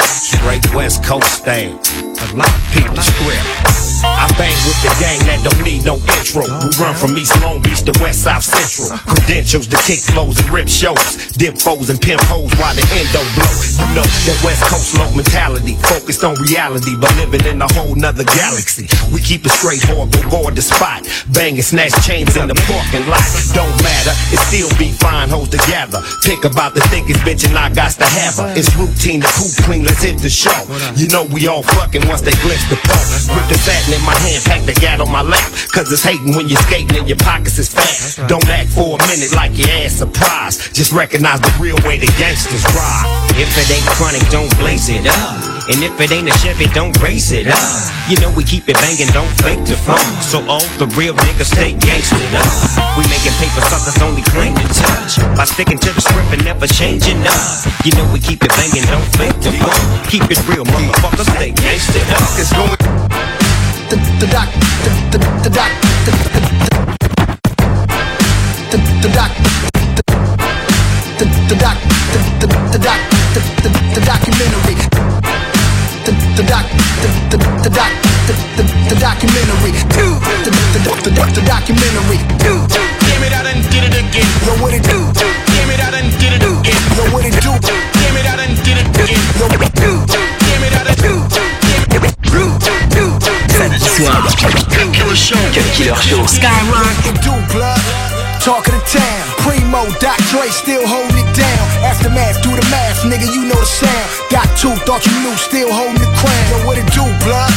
Straight West Coast thing. Peep people script. I bang with the gang that don't need no intro. We run from East Long Beach to West South Central. Credentials to kick flows and rip shows. Dip foes and pimp hoes while the endo blow. You know that West Coast low mentality. Focused on reality, but living in a whole nother galaxy. We keep it straight hard, go guard the spot. Bang and snatch chains in the parking lot. Don't matter, it still be fine hoes together. Think about the thickest bitch and I got to have her. It's routine to poop clean, let's hit the show. You know we all fucking once they glimpse the pole. Grip the satin in my hand, pack the gat on my lap. Cause it's hating when you're skating and your pockets is fat. Don't act for a minute like your ass surprised. Just recognize the real way the gangsters ride.
If it ain't chronic, don't blaze it up. And if it ain't a Chevy, don't race it up. You know we keep it banging, don't fake the phone. So all the real niggas stay gangstered up. We making paper suckers only claim to touch. By sticking to the script and never changing up. You know we keep it banging, don't fake the phone. Keep it real, motherfuckers, stay gangstered up.
It's going.
The, the doc, the, doc, the, doc, the, doc, the, the, the doc, the, the, documentary. Doc, the, doc, the, documentary.
Give me that and get it again.
Yo, what it do?
Give me that and get it again.
Yo, what it do?
Give me that and get it again.
Yo, what it do?
Soir. Cut Killer Show.
Skyrock. do blood. Talk of the town. Primo, Doc Dre still holding it down. Aftermath, do the math, nigga, you know the sound. Got two, thought you knew, still holding the crown. Yo, what it do, blood?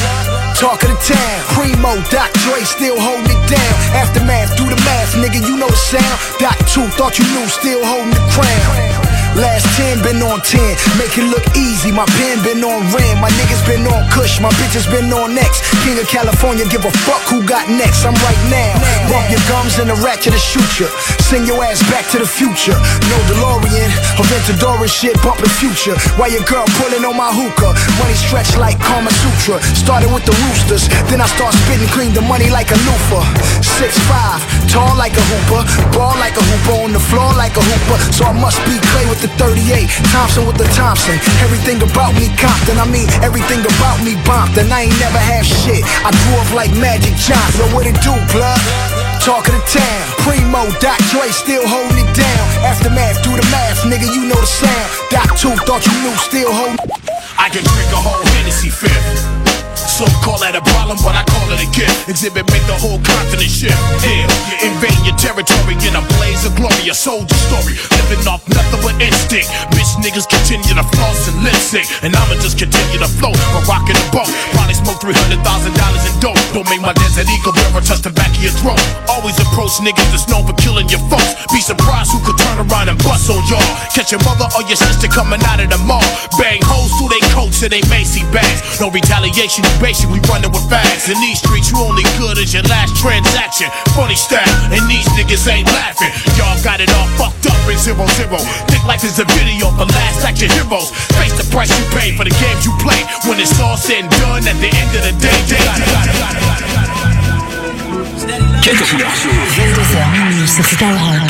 Talk of the town. Primo, Doc Dre still holding it down. Aftermath, do the math, nigga, you know the sound. Got two, thought you knew, still holding the crown. Last 10 been on 10, make it look easy. My pen been on rim, my niggas been on Kush, my bitches been on next. King of California, give a fuck who got next. I'm right now. Bump your gums and a ratchet to shoot ya. Send your ass back to the future. No DeLorean, Aventador and shit, bumping future. While your girl pulling on my hookah. Money stretched like Kama Sutra. Started with the roosters, then I start spitting clean the money like a loofah. Six five, tall like a hooper, ball like a hooper, on the floor like a hooper. So I must be Clay with the 38, Thompson with the Thompson. Everything about me Compton, I mean everything about me Bompton. I ain't never had shit. I grew up like Magic Johnson. What it do, blood? Talk of the town. Primo, Doc Dre still holding it down. Aftermath, do the math, nigga, you know the sound. Doc 2 thought you knew, still holding.
I can drink a whole Hennessy fifth.
Some call that a problem, but I call it a gift. Exhibit make the whole continent shift. Ill, you invade your territory in a blaze of glory, a soldier story. Living off nothing but instinct. Bitch niggas continue to floss and lip sync. And I'ma just continue to float, but rocking the boat. Probably smoke $300,000 in dope. Don't make my desert eagle ever touch the back of your throat. Always approach niggas that's known for killing your folks. Be surprised who could turn around and bust on y'all. Catch your mother or your sister coming out of the mall. Bang hoes through they coats and they Macy bags. No retaliation, you basically running with fags. In these streets, you only good as your last transaction. Funny style, and these niggas ain't laughing. Y'all got it all fucked up in zero zero. Think life is a video for last action heroes. Face the price you pay for the games you play. When it's all said and done, at the end of the day, day,
Quelques couleurs chaudes. 22h minuit sur Skyrock.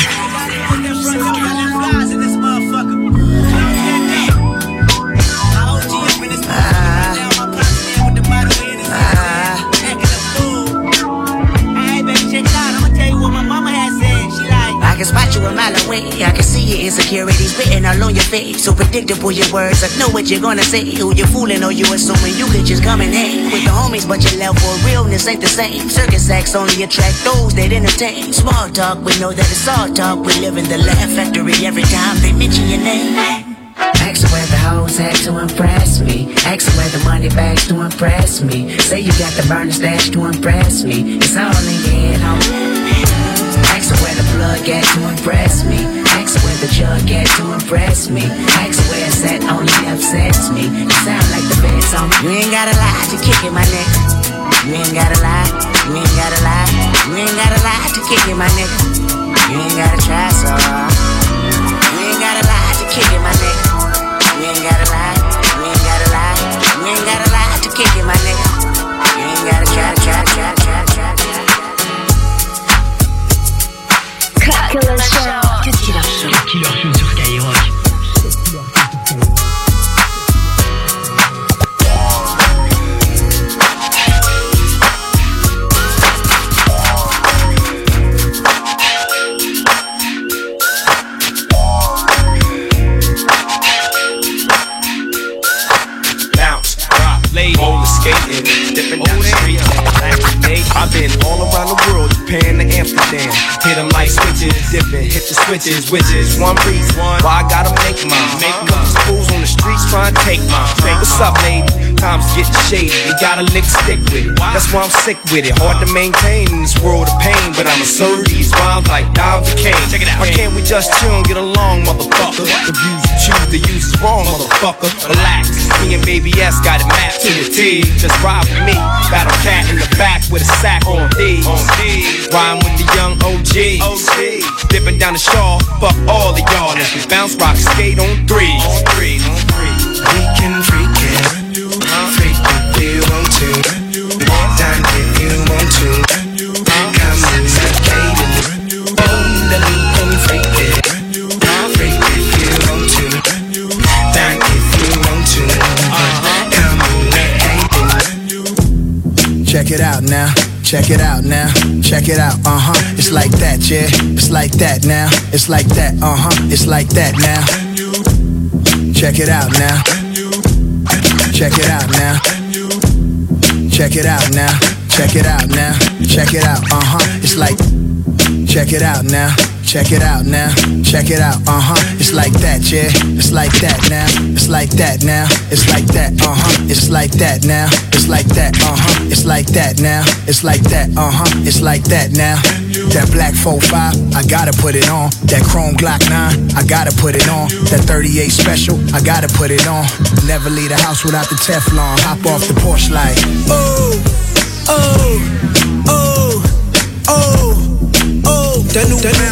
Can spot you a mile away. I can see your insecurities written all on your face. So predictable your words. I know what you're gonna say. Who you fooling or you assuming you could just come and hang with the homies, but your level of realness ain't the same. Circus acts only attract those that entertain. Small talk, we know that it's all talk. We live in the laugh factory every time they mention your name. Ask where the hoes at to impress me. Ask where the money bags to impress me. Say you got the burner stash to impress me. It's all in your head, homie. Ask where the plug at to impress me. Ask where the jug at to impress me. Ask where it's at only upsets me. You sound like the best song. You ain't gotta lie to kick it, my nigga. You ain't gotta lie. You ain't gotta lie. You ain't gotta lie to kick it, my nigga. You ain't gotta try so hard. You ain't gotta lie to kick it, my nigga. You ain't gotta lie. You ain't gotta lie. You ain't gotta lie to kick it, my nigga. You ain't gotta try, try, try.
Show. Killer
skating, dipping down the street. I've been all around the world, Japan to Amsterdam. Hit Hit 'em like switches, dipping, hit the switches, witches. One reason why I gotta make mine. Make couple fools on streets trying to take mine. What's up, lady? Times getting shady, you gotta lick stick with it. That's why I'm sick with it. Hard to maintain in this world of pain, but I'ma serve these rhymes like of cane. Check it out. Why can't we just chill and get along, motherfucker? The views you choose to use is wrong, motherfucker. Relax, me and Baby S got it mapped to the T. Just ride with me. Battlecat in the back with a sack on these. Rhyme with the young OGs. Dipping down the shore, fuck all of y'all. As we bounce, rock, skate on threes.
We can freak it. Freak if you want to. If you want to. Come freak it. Freak if you want to. If you want to. Come.
Check it out now. Check it out now. Check it out. Uh huh. It's like that, yeah. It's like that now. It's like that. Uh huh. It's like that now. Check it out now. Check it out now. Check it out now. Check it out now. Check it out. Uh huh. It's like. Check it out now. Check it out now. Check it out. Uh huh. It's like that, yeah. It's like that now. It's like that now. It's like that. Uh huh. It's like that now. It's like that. Uh huh. It's like that now. It's like that. Uh huh. It's like that now. That black 45, I gotta put it on. That chrome Glock 9, I gotta put it on. That 38 special, I gotta put it on. Never leave the house without the Teflon. Hop off the porch like, oh, oh, oh, oh. That new, that new,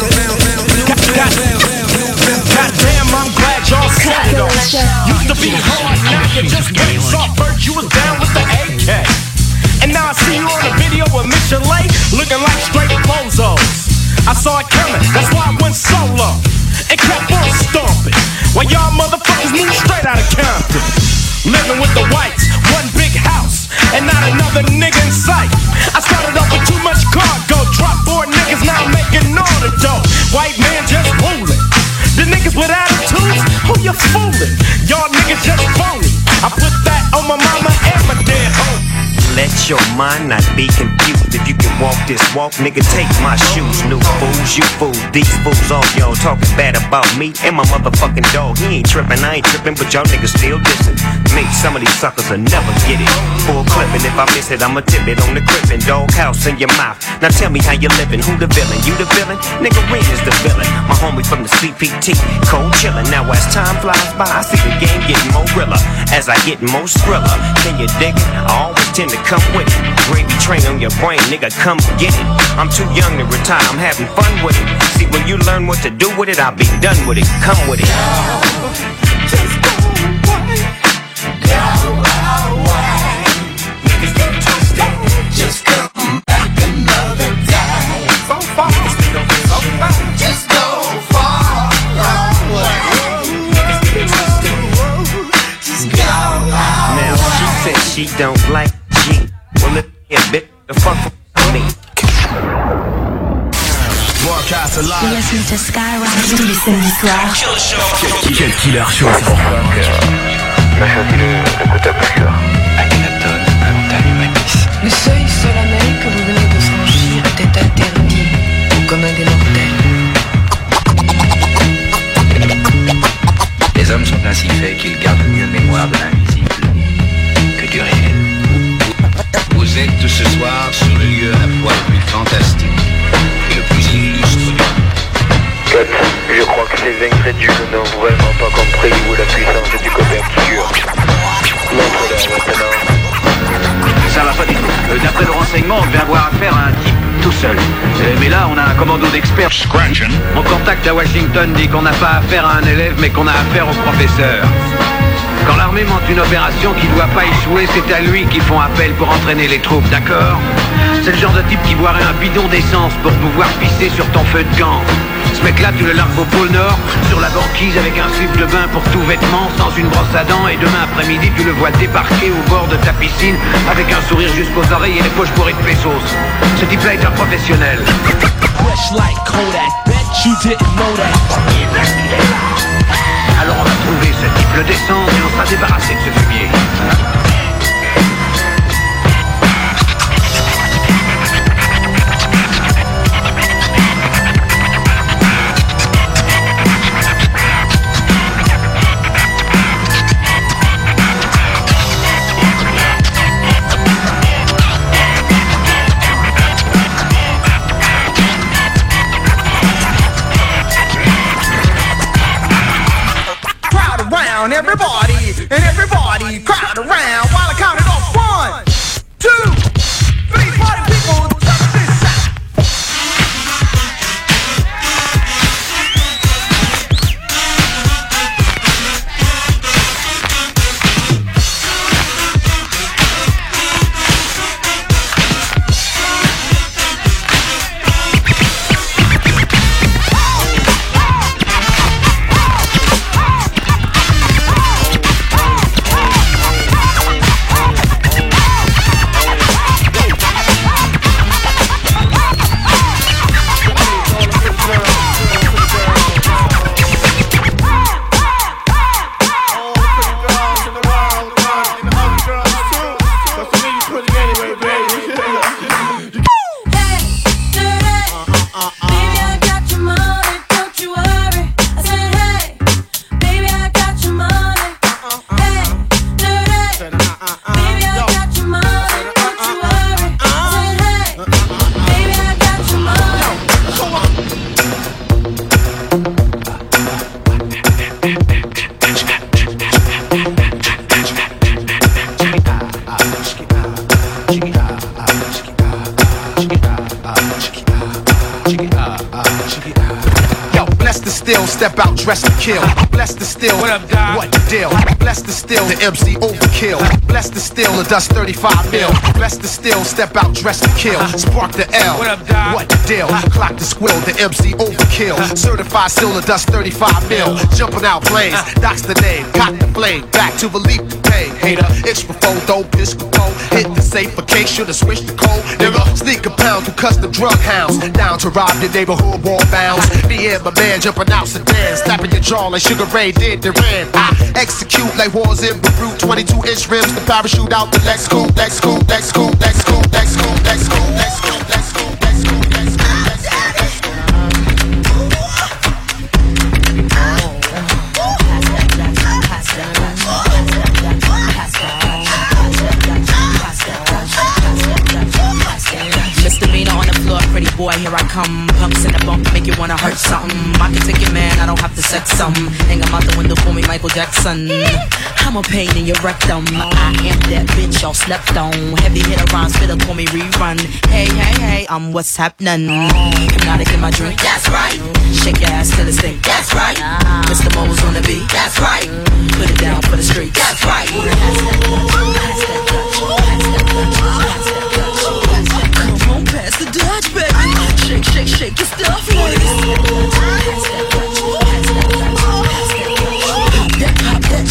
Goddamn, I'm glad y'all said it on. Used to be hard, now you just get soft. First you was down with the AK. And now I see you on a video with Michel'le looking like straight bozos. I saw it coming, that's why I went solo. And kept on stomping. While y'all motherfuckers moved straight out of Compton. Living with the whites, one big house, and not another nigga in sight. I started off with too much cargo, drop four niggas, now making all the dough. White man just ruling. The niggas with attitudes, who you fooling? Y'all niggas just phony. I put that on my mama home.
your mind not be confused. If you can walk this walk, nigga, take my shoes. New fools, you fool. these fools, all y'all talking bad about me and my motherfucking dog. He ain't tripping, I ain't tripping, but y'all niggas still dissing. Me, some of these suckers will never get it. Full clipping, if I miss it, I'ma tip it on the crippin'. Dog house in your mouth. Now tell me how you living, who the villain? You the villain? Nigga, Ren is the villain. My homie from the CPT, cold chillin'. Now as time flies by, I see the game getting more realer. As I get more skriller, can you dig it? I always tend to come with it. Gravy train on your brain, nigga, come get it. I'm too young to retire, I'm having fun with it. See, when you learn what to do with it, I'll be done with it. Come with it.
Just go away.
Tous les samedis soirs.
Quel killer show
Mercredi, le, le coup à plus Akhenaton, la montagne humaniste.
Le seuil solennel que vous venez de franchir était interdit au commun des mortels.
Les hommes sont ainsi faits qu'ils gardent mieux mémoire de l'invisible que du réel. Vous êtes ce soir sur le lieu à la fois le plus fantastique je crois que les incrédules n'ont vraiment pas compris où est la puissance du couverture. Montre-leur maintenant.
Ça va pas du tout. Euh, D'après le renseignement, on devait avoir affaire à un type tout seul. Euh, mais là, on a un commando d'experts. Mon contact à Washington dit qu'on n'a pas affaire à un élève, mais qu'on a affaire au professeur. Quand l'armée monte une opération qui ne doit pas échouer, c'est à lui qu'ils font appel pour entraîner les troupes, d'accord? C'est le genre de type qui boirait un bidon d'essence pour pouvoir pisser sur ton feu de camp. Ce mec-là, tu le largues au pôle Nord, sur la banquise avec un slip de bain pour tout vêtement, sans une brosse à dents, et demain après-midi, tu le vois débarquer au bord de ta piscine avec un sourire jusqu'aux oreilles et les poches bourrées de pesos. Ce type-là est un professionnel.
Fresh like Kodak. Bet you didn't know that.
Alors on va trouver ce type, le descendre et on sera débarrassé de ce fumier.
Around, everybody, and everybody crowd around
step out, dress to kill. Bless the still, what up, Doc? What the deal? Bless the still, the MC overkill. Bless the still, the dust 35 mil. Bless the still, step out, dress to kill. Uh-huh. Spark the L, what up, Doc? What the deal? Uh-huh. Clock the squill, the MC overkill. Uh-huh. Certified still, the dust 35 mil. Jumping out planes, doc's the name. Cock the flame, back to the pain. Hater, it's before, don't piss before. Hit safe for case should've switched the code. Nigga, a pound through custom drug hounds. Down to rob your neighborhood wall bounds. Me and my man jumping out sedans. Slapping your jaw like Sugar Ray did the ran. I execute like wars in Beirut. 22 inch rims, the parachute out the Lex coupe, Lex coupe, Lex coupe, Lex Lex coupe, Lex coupe, Lex coupe, Lex
boy, here I come. Pumps in the bump, make you wanna hurt something. I can take it, man, I don't have to sex some. Hang 'em out the window for me, Michael Jackson. I'm a pain in your rectum. I am that bitch y'all slept on. Heavy hitter rhyme, spitter, call me rerun. Hey, hey, hey, I'm what's happening. Hypnotic in my drink, that's right. Shake your ass till it stink, that's right. Mr. Mo's on the beat, that's right. Put it down for the street, that's right. Come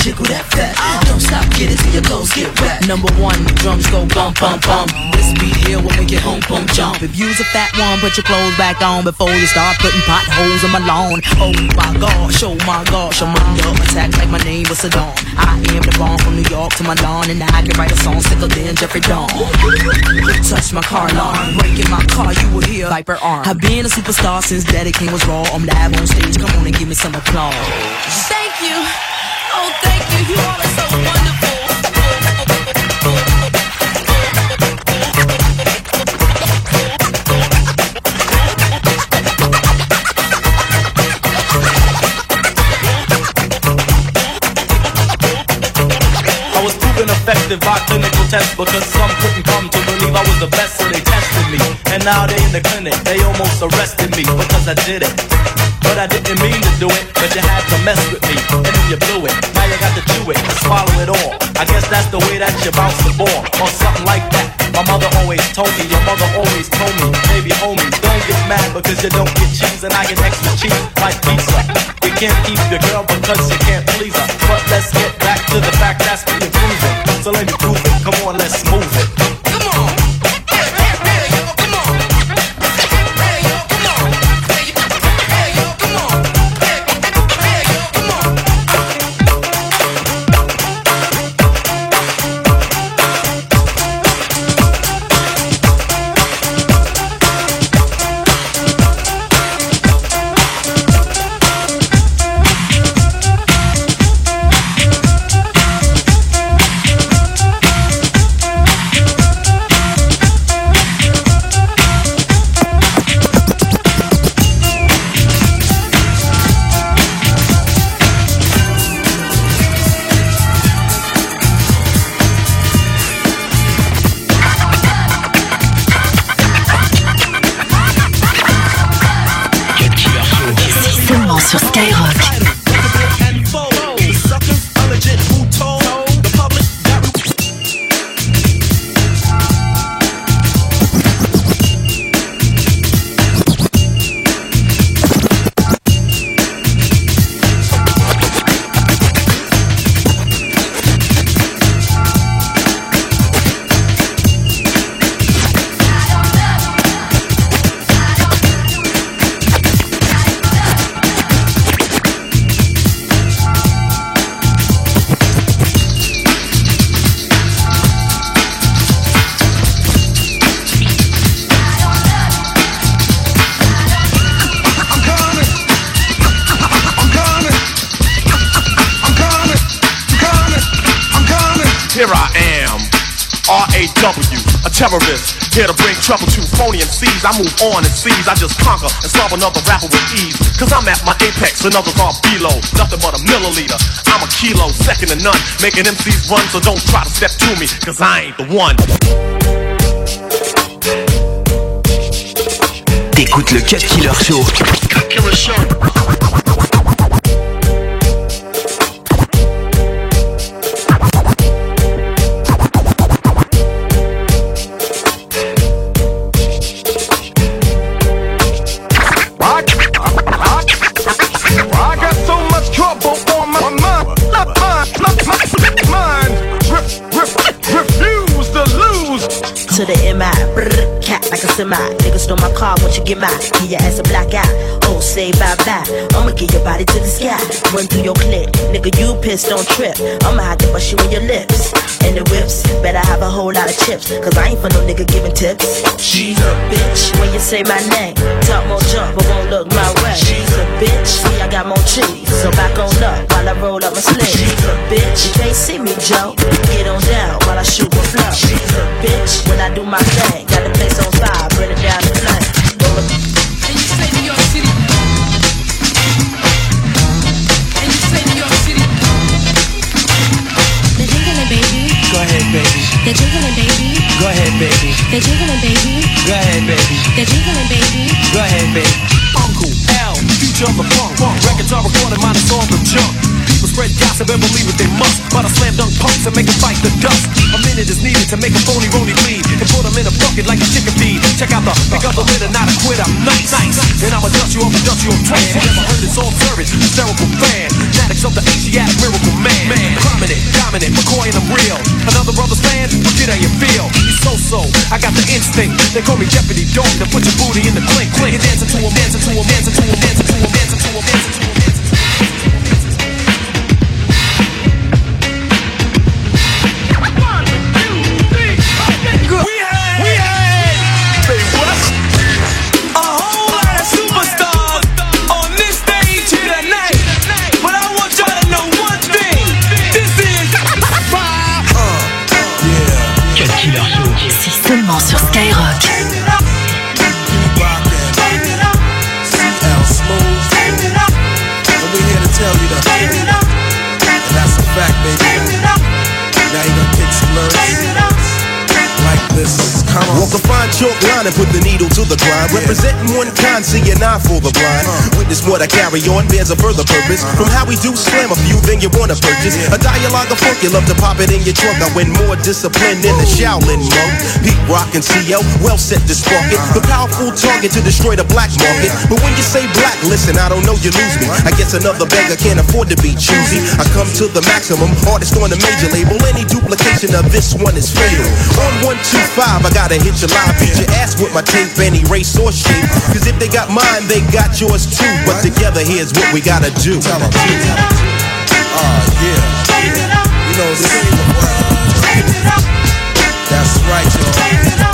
jiggle, that fat. Stop, get it till your clothes get wet. Number one, drums go bump, bump, bump. This beat here will make it home, bump, jump. If you's a fat one, put your clothes back on before you start putting potholes in my lawn. Oh my gosh, oh my gosh, I'm under attack like my name was Saddam. I am the bomb from New York to my lawn, and I can write a song sicker than Jeffrey Dawn. Touch my car alarm, breaking my car, you will hear Viper arm. I've been a superstar since Daddy Kane was raw. I'm live on stage, come on and give me some applause. Thank you.
Because some couldn't come to believe I was the best, so they tested me. And now they in the clinic, they almost arrested me because I did it. But I didn't mean to do it, but you had to mess with me, and then you blew it. Now you got to chew it, swallow it all. I guess that's the way that you bounce the ball, or something like that. My mother always told me, your mother always told me, baby homie, don't get mad because you don't get cheese, and I get extra cheese like pizza. You can't keep your girl because you can't please her. But let's get back to the fact that's what you're proving. So let me prove it. Come on, let's move it.
R-A-W, a terrorist, here to bring trouble to phony MCs. I move on and seize, I just conquer and solve another rapper with ease. Cause I'm at my apex, and others are below, nothing but a milliliter. I'm a kilo, second to none, making MCs run, so don't try to step to me, cause I ain't the one.
T'écoutes le Cut Killer Show.
Killer Show.
Cat like a. Nigga stole my car, won't you get mine? Give your ass a black eye. Oh, say bye bye. I'ma get your body to the sky. Run through your clip. Nigga, you pissed, don't trip. I'ma have to bust you in your lips. And the whips, better have a whole lot of chips. Cause I ain't for no nigga giving tips. She's a bitch. When you say my name, talk more jump, but won't look my way. She's a bitch. See, I got more cheese. So back on up while I roll up my sleeve. She's a bitch. You can't see me, Joe. Get on down while I shoot my flow. She's a bitch. When I do my thing, got the place on fire, burn it down the flame.
And you say New York City. And you say New York City.
The jiggling baby.
Go ahead, baby.
The jiggling baby.
Go ahead, baby.
The jiggling baby.
Go ahead, baby.
The jiggling baby.
Go ahead, baby.
Uncle L, future of the funk. Records are recorded, mine is all the junk. People spread gossip and believe what they must. But I slam dunk punks and make them fight the dust. A minute is needed to make a phony rolly bleed and put them in a bucket like a chicken feed. Check out the pick up the litter, not a quit. I'm nice, nice. And I'ma dust you off and dust you on twin. Never heard it's all service. Hysterical fan. Fanatics of the Asiatic miracle man. man. Prominent, dominant, McCoy and I'm real. Another brother's fan, forget how you feel. You so so, I got the instinct. They call me Jeopardy Dog to put your booty in the clink. Clink. You're dancing to him, dancing to him, dancing to him, dancing to him, dancing to him, dancing to him.
A
you
Walk a fine chalk line and put the needle to the grind. Representing one kind, see an eye for the blind. Uh. Witness what I carry on bears a further purpose. Uh-huh. From how we do slam a few, then you wanna purchase. A dialogue of funk, you love to pop it in your trunk. I win more discipline than the Shaolin monk. Pete Rock and CL, well set to spark it. Uh-huh. The powerful target to destroy the black market. But when you say black, listen, I don't know, you lose me. I guess another beggar can't afford to be choosy. I come to the maximum, artist on the major label. Any duplication of this one is fatal. On 125, I gotta hit your live. Beat your ass with my tape, any race or shape. Cause if they got mine, they got yours too. But together, here's what we gotta do.
Oh, yeah. You know, this ain't the world. That's right, y'all.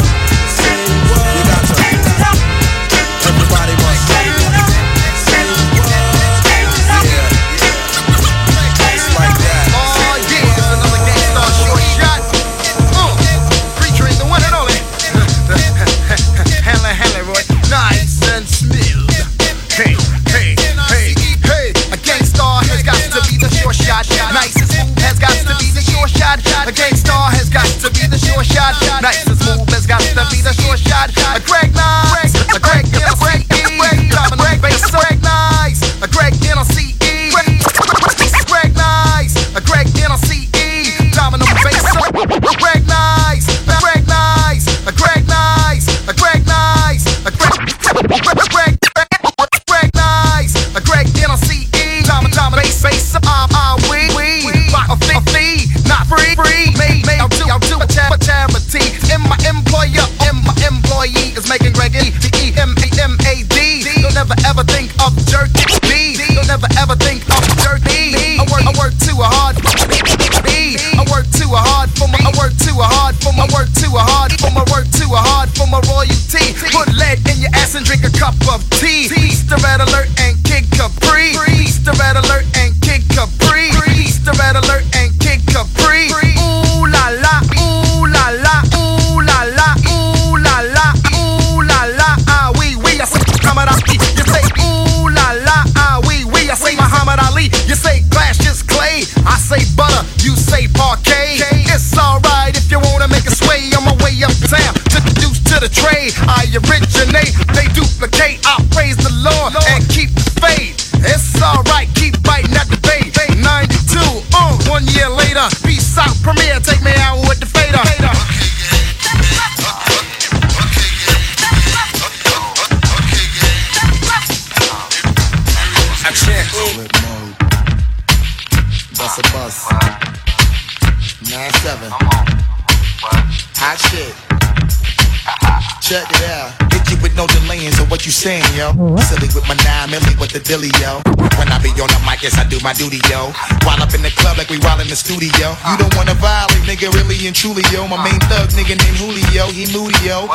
The
yo. When I be on the mic, yes, I do my duty, yo. While up in the club like we while in the studio. You don't wanna violate, nigga, really and truly, yo. My main thug, nigga named Julio, he moody, yo.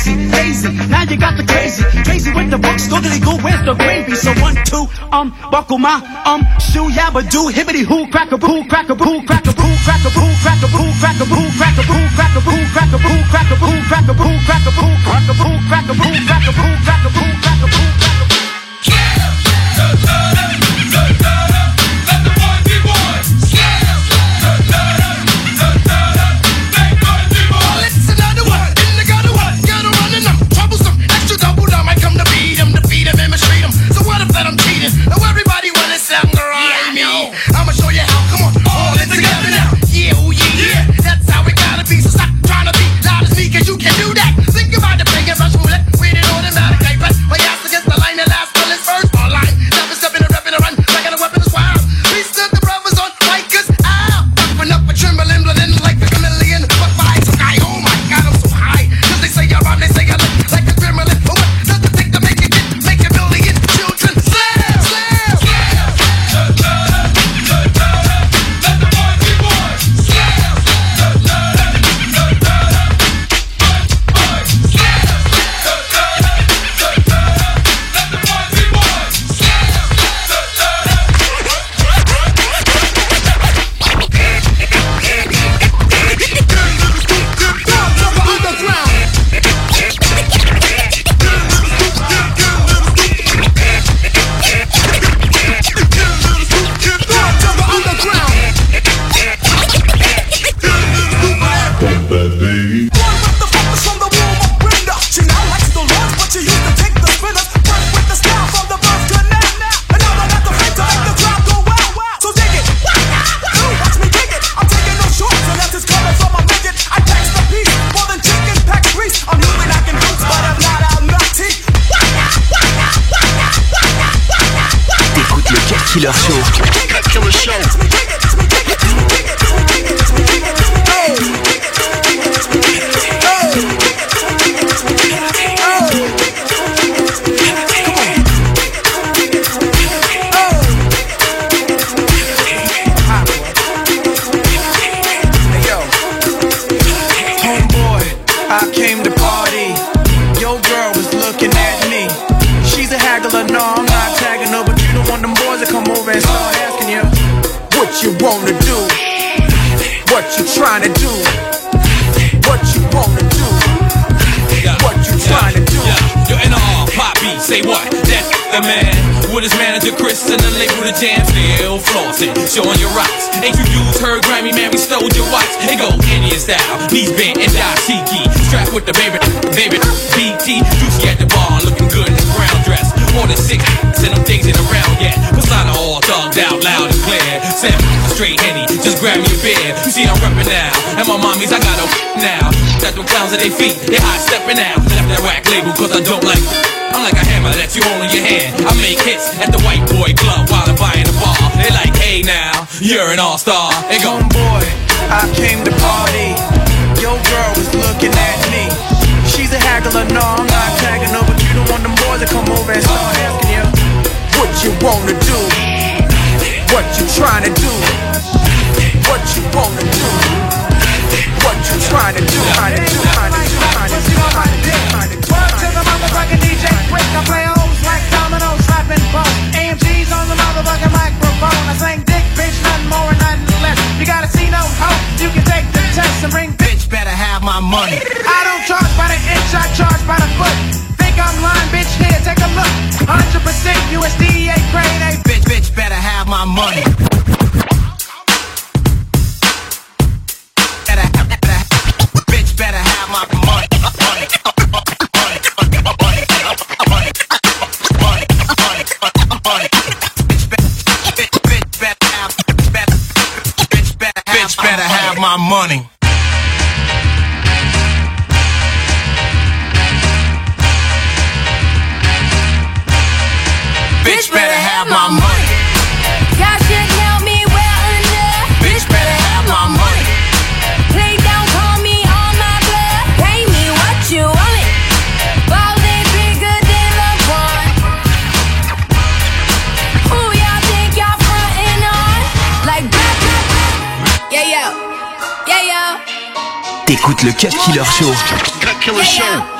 A daisy, now you got the the um, buckle my, um, shoe, yabba do, hibbity hoo, crack a boo, crack a boo, crack a boo, crack a boo, crack a boo, crack a boo, crack a boo, crack a boo, crack a boo, crack a boo, crack a boo, crack a boo, crack a boo, crack a boo, crack a boo, crack a boo, crack a boo, crack a boo.
It's
Killer Show.
Flossing, showing your rocks. Ain't you dudes her Grammy man, we stole your watch. It go Indian style, knees bent and dashiki. Strapped with the baby, baby, BT. Juicy at the bar, looking good in the brown dress. More than six and them things ain't around yet. Persona all thugged out, loud and clear. Seven straight henny, just grab me a beer. See I'm reppin' now, and my mommies I got a now. Got them clowns at their feet, they high stepping out. Left that whack label cause I don't like. I'm like a hammer that you hold in your hand. I make hits at the white boy club while I'm buying the bar. Hey now, you're an all-star. They go,
Homeboy, I came to party. Your girl was looking at me. She's a haggler, no, I'm not tagging her, but you don't want them boys to come over and start asking you what you wanna do, what you trying to do, what you wanna do, what you trying to do, trying to do, trying to do, trying to do, trying to do, trying to do.
Word to the motherfucking DJ Quik, I play hoes like dominoes, slapping bone. AMG's on the motherfucking microphone. I sing dick, bitch, nothing more, nothing less. You gotta see no hoe, you can take the test and bring bitch.
Better have my money.
I don't charge by the inch, I charge by the foot. Think I'm lying, bitch, here, take a look. 100% USDA grade, A
Bitch, bitch, better have my money. my money.
T'écoutes le Cut Killer Show.
Cut Killer Show.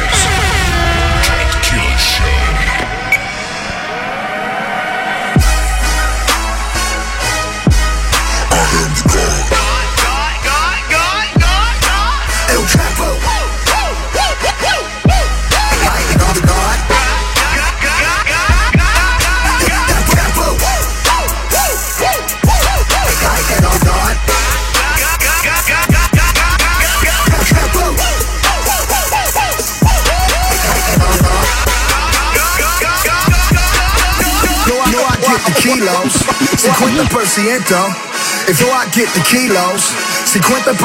50%. If yo, I get the kilos, 50%.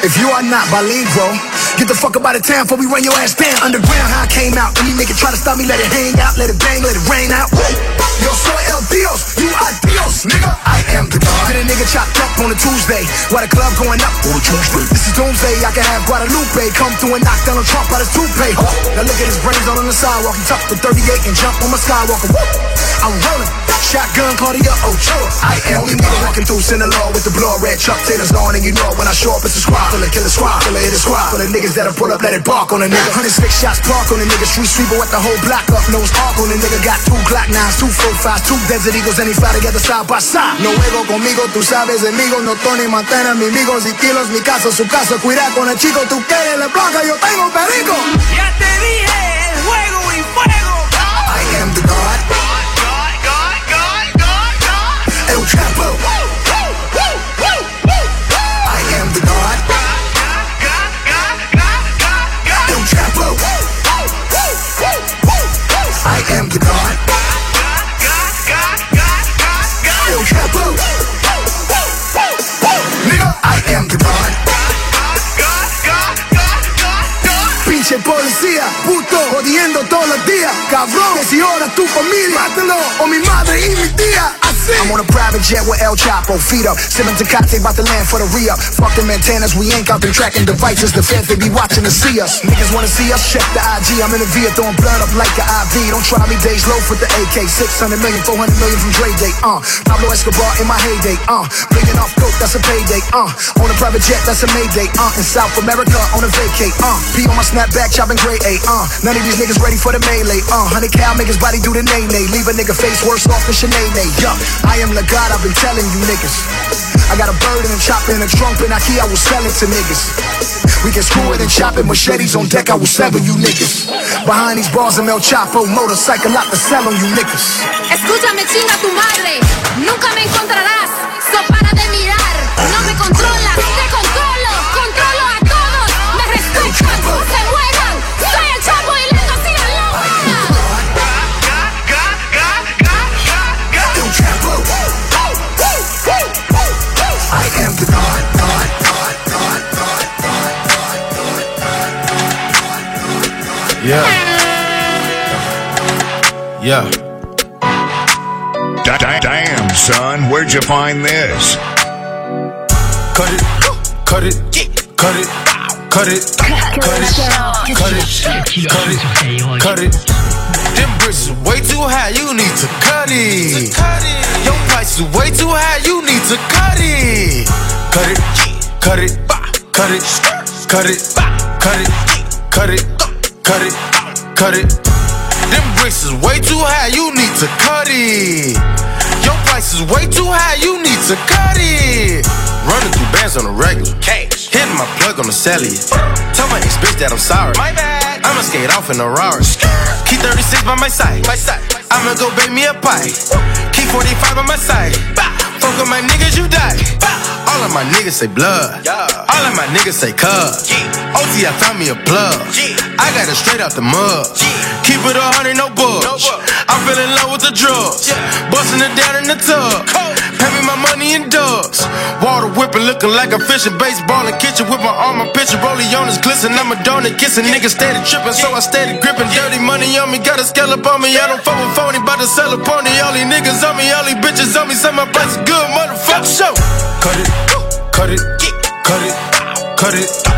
If you are not bilingual, get the fuck up out of town before we run your ass down. Underground, how I came out. Any nigga try to stop me, let it hang out, let it bang, let it rain out. Yo soy el Dios, you are Dios, nigga. I am the God. Get a nigga chopped up on a Tuesday, while the club going up on a Tuesday. This is Doomsday, I can have Guadalupe come through and knock down a Trump out his toupee. Now look at his brains on the sidewalk, he tucked the 38 and jump on my Skywalker. I'm rolling. Shotgun Cartier Ochoa. I am the nigga walking through Sinaloa with the blood red Chuck Taylors on, and you know when I show up, it's a squad full of killer squad, full of hit a squad, full of niggas that'll pull up, let it bark on a nigga. Hundred six shots park on a nigga, street sweeper with the whole block up, nose arc on a nigga. Got two Glock nines, two four fives, two Desert Eagles, and he fly together side by side. No juego conmigo, tú sabes, enemigo, no Tony Montana, mi amigos y kilos, mi casa, su casa, cuida con el chico, tú quieres la blanca, yo tengo perico.
Ya te dije, el juego y fuego.
Policía, puto, jodiendo todos los días. Cabrón, si ahora tu familia, mátalo, o mi madre y mi tía. I'm on a private jet with El Chapo, feet up. Sipping Tecate, about to land for the re-up. Fuck them antennas, we ain't got them tracking devices. The feds, they be watching to see us. Niggas wanna see us, check the IG. I'm in the V, throwing blood up like an IV. Don't try me, days low with the AK. 600 million, 400 million from Dre Day, uh. Pablo Escobar in my heyday, uh. Bringing off coke, that's a payday, uh. On a private jet, that's a Mayday, uh. In South America, on a vacay, uh. Be on my snapback, chopping gray A, uh. None of these niggas ready for the melee, uh. 100 cal, make his body do the nay-nay. Leave a nigga face worse off than Sinead, yup. I am the God, I've been telling you niggas. I got a bird and a chopper in a trunk, and Ikea, I will sell it to niggas. We can screw it and chop it, machetes on deck, I will sever you niggas. Behind these bars, I'm El Chapo, motorcycle out to sell on you niggas.
Escúchame, chinga tu madre. Nunca me encontrarás. So para de mirar. No me controlas,
Yeah. Yeah.
Da- Damn, son, where'd you find this?
Cut it, cut it, cut it, cut it, cut it, cut it, cut it, cut it. Them bricks is way too high, you need to cut it. Your price is way too high, you need to cut it. Cut it, cut it, cut it, cut it, cut it, cut it, cut it, cut it. Them bricks is way too high, you need to cut it. Your price is way too high, you need to cut it. Running through bands on the regular. Cash. Hitting my plug on the cellular. Tell my ex bitch that I'm sorry. My bad. I'ma skate off in a Rari. Key 36 by my side. My side. I'ma go bake me a pie. Key 45 by my side. Fuck with my niggas, you die. All of my niggas say blood. All of my niggas say cuz. OT, I found me a plug. I got it straight out the mud. Keep it a hundred, no budge. I fell in love with the drugs. Busting it down in the tub. Pay me my money in dubs. Water whipping, looking like a fish in baseball in kitchen with my arm, my picture. Rollie on his glisten. I'm a donut kissing. Niggas steady tripping, so I steady gripping. Dirty money on me, got a scallop on me. I don't fuck with phony, bout to sell a pony. All these niggas on me, all these bitches on me. Say my price is good, motherfucker. Show. Cut it, cut it, cut it, cut it,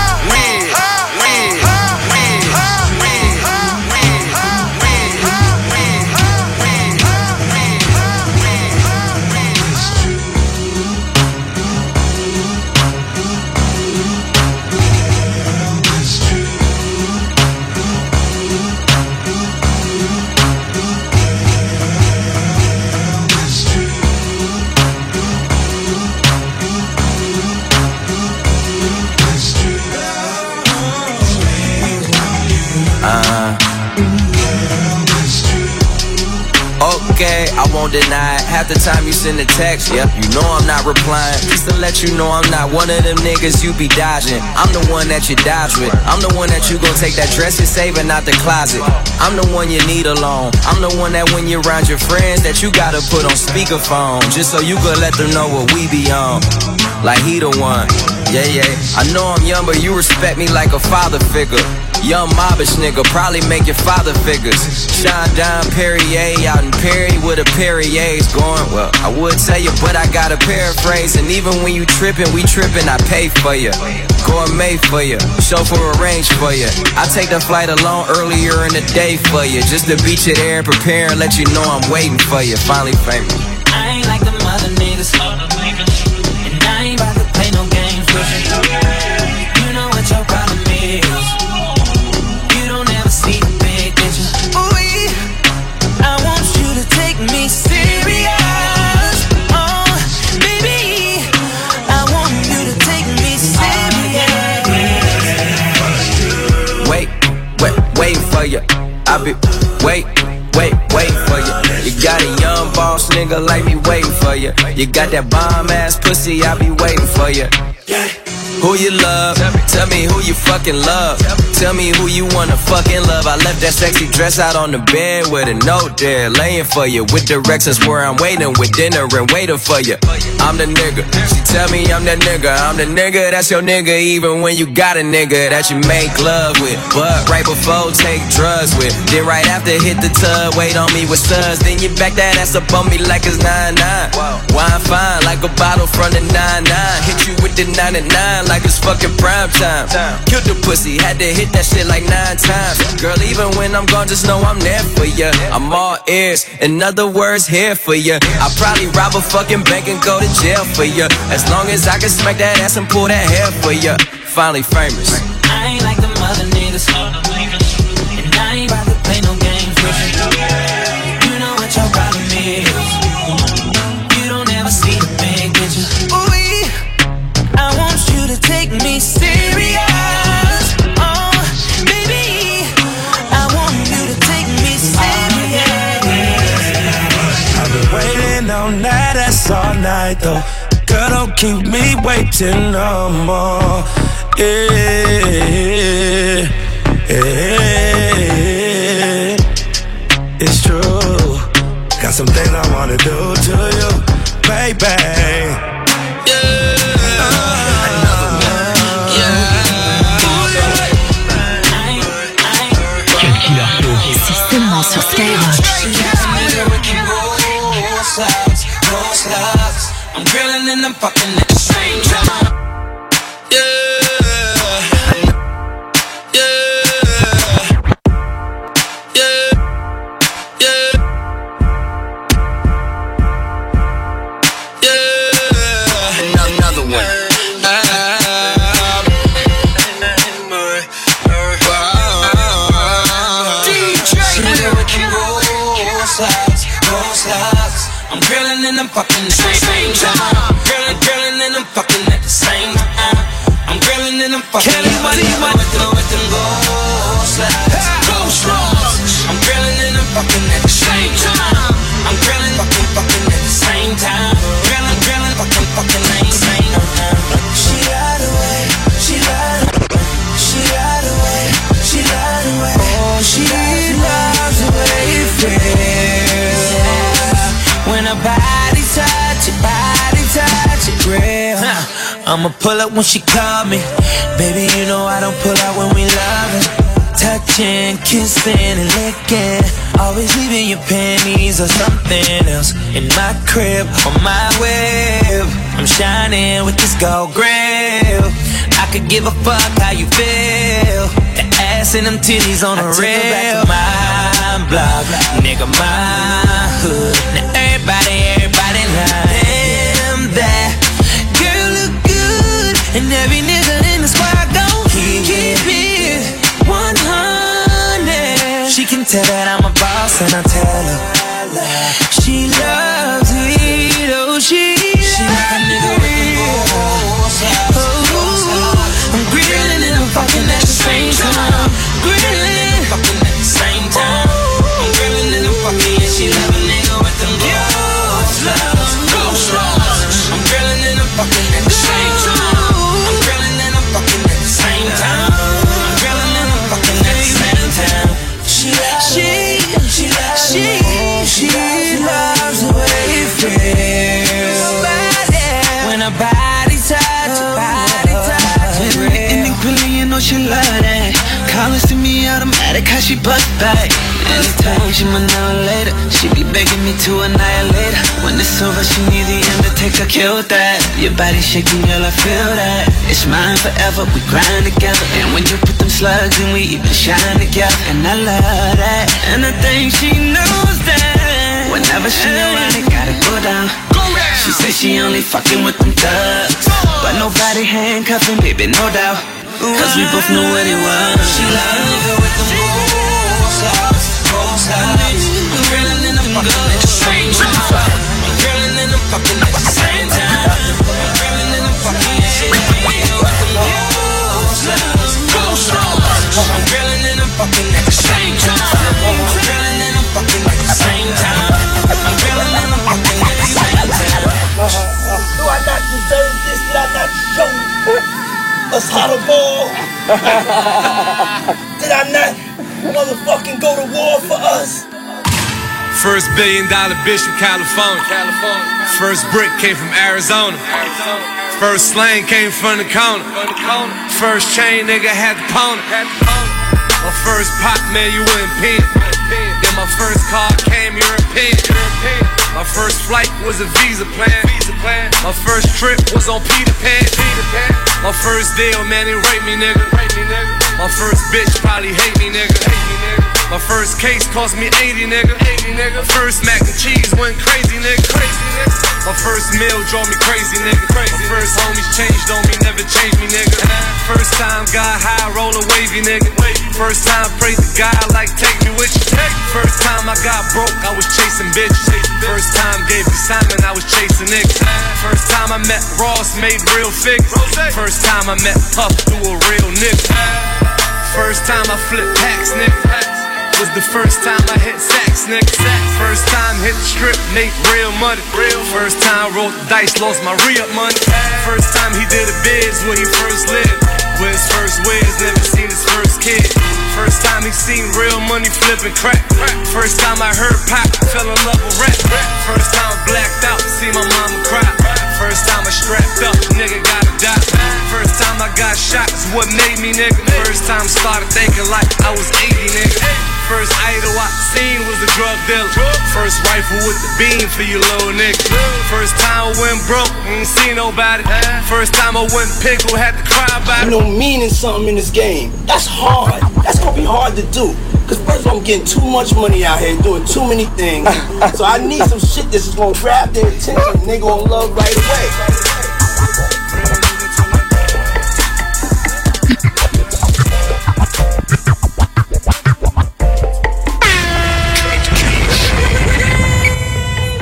Half the time you send a text, yep, you know I'm not replying. Just to let you know I'm not one of them niggas you be dodging. I'm the one that you dodge with. I'm the one that you gon' take that dress you're saving out the closet. I'm the one you need alone. I'm the one that when you're around your friends that you gotta put on speakerphone. Just so you could let them know what we be on. Like he the one. Yeah, yeah. I know I'm young, but you respect me like a father figure. Young mobbish nigga, probably make your father figures. Shine down Perrier out in Perry with a Perrier's going. Well, I would tell you, but I gotta paraphrase. And even when you trippin', we trippin', I pay for you. Gourmet for you, chauffeur arrange for you. I take the flight alone earlier in the day for you. Just to beat you there and prepare and let you know I'm waiting for you. Finally famous.
I ain't like the mother niggas. And I ain't about to play no games with you.
Wait, wait, wait for you. You got a young boss nigga like me waiting for you. You got that bomb ass pussy, I be waiting for you. Who you love? Tell me who you fucking love. Tell me who you wanna fucking love. I left that sexy dress out on the bed with a note there, laying for you. With directions where I'm waiting with dinner and waiting for you. I'm the nigga. She tell me I'm that nigga. I'm the nigga that's your nigga, even when you got a nigga that you make love with. But right before take drugs with. Then right after hit the tub, wait on me with studs. Then you back that ass up on me like it's 9-9. Wine fine like a bottle from the 9-9. Hit you with the 99 like it's fucking prime time. Killed the pussy, had to hit that shit like nine times. Girl, even when I'm gone, just know I'm there for ya. I'm all ears, in other words, here for ya. I probably rob a fucking bank and go to jail for ya. As long as I can smack that ass and pull that hair for ya. Finally famous.
I ain't like the mother niggas.
Night though. Girl, don't keep me waiting no more. Yeah, yeah, it's true. Got some things I wanna do to you, baby.
I'm fucking I'ma pull up when she call me. Baby, you know I don't pull out when we loving. Touching, kissing, and licking. Always leaving your panties or something else in my crib on my web. I'm shining with this gold grill. I could give a fuck how you feel. The ass and them titties on the rail. My block, nigga, my hood. Now everybody, everybody like and every nigga in the squad gon' keep, keep it 100. She can tell that I'm a boss, and I tell her she loves she
bust back. Anytime she my now later, she be begging me to annihilate her. When it's over, she need the undertaker, kill that. Your body shaking, girl, I feel that. It's mine forever, we grind together. And when you put them slugs in, we even shine together. And I love that. And I think she knows that. Whenever she around, it gotta go down. She say she only fucking with them thugs. But nobody handcuffing, baby, no doubt. Cause we both know what it was.
She like
First billion dollar bitch from California. First brick came from Arizona. First slang came from the corner. First chain nigga had the pony. My first pop man you wouldn't pin. Then my first car came European. My first flight was a visa plan. My first trip was on Peter Pan. My first deal, man, they rape me, nigga. My first bitch probably hate me, nigga. My first case cost me 80, nigga. 80, nigga. First mac and cheese went crazy, nigga. crazy My first meal drove me crazy, nigga. My first homies changed on me, never changed me, nigga. First time got high, roll a wavy, nigga. First time prayed to God like take me with you. First time I got broke, I was chasing bitches. First time gave me Simon, I was chasing niggas. First time I met Ross, made real figures. First time I met Puff, through a real nigga. First time I flipped packs, nigga. Was the first time I hit sacks, nigga. First time hit the strip, made real money. Real. First time rolled the dice, lost my re-up money. First time he did a biz when he first lived. With his first wiz, never seen his first kid. First time he seen real money flipping crack. First time I heard pop, fell in love with rap. First time blacked out, see my mama cry. First time I strapped up, nigga gotta die. First time I got shot is what made me nigga. First time started thinking like I was 80 nigga. First idol I seen was a drug dealer. First rifle with the beam for you little nigga. First time I went broke, ain't see nobody. First time I went pickle, had to cry about
You know, meaning something in this game. That's hard. That's gonna be hard to do. Cause first of all, I'm getting too much money out here, doing too many things. so I need some shit that's just gonna grab their attention and they gonna love right away.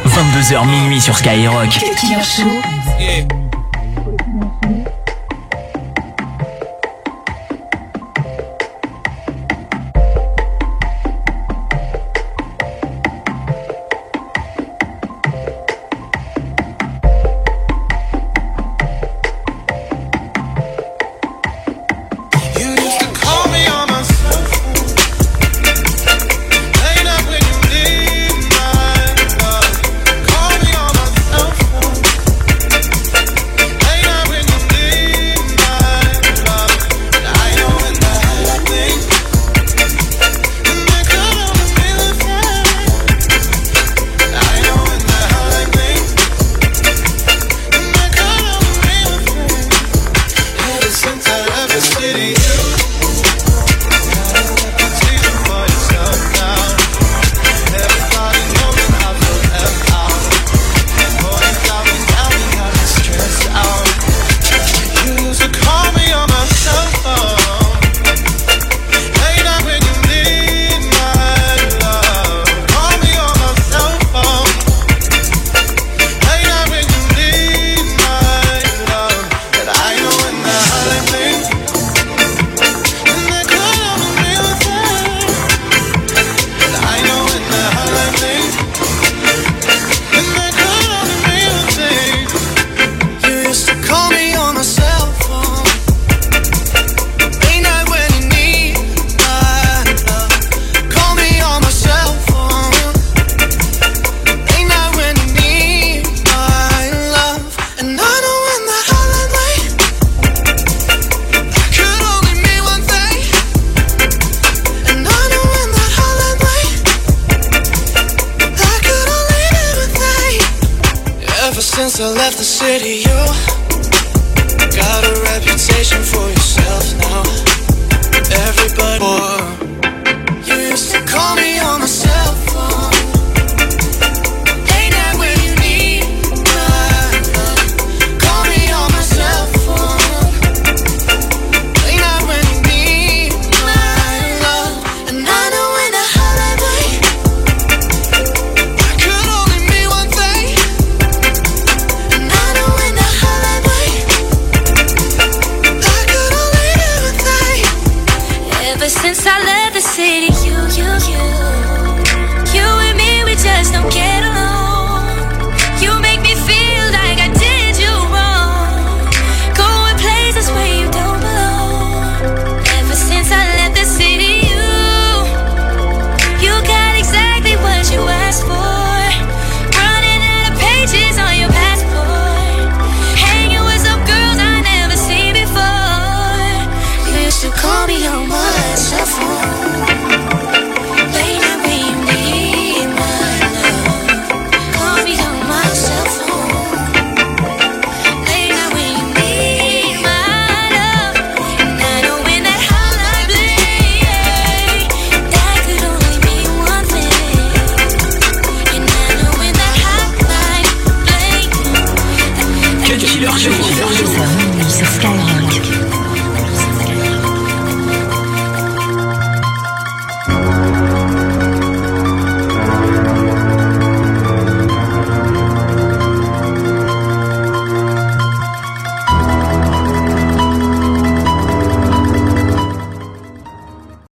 h 22h minuit sur Skyrock.
Killer Show.
You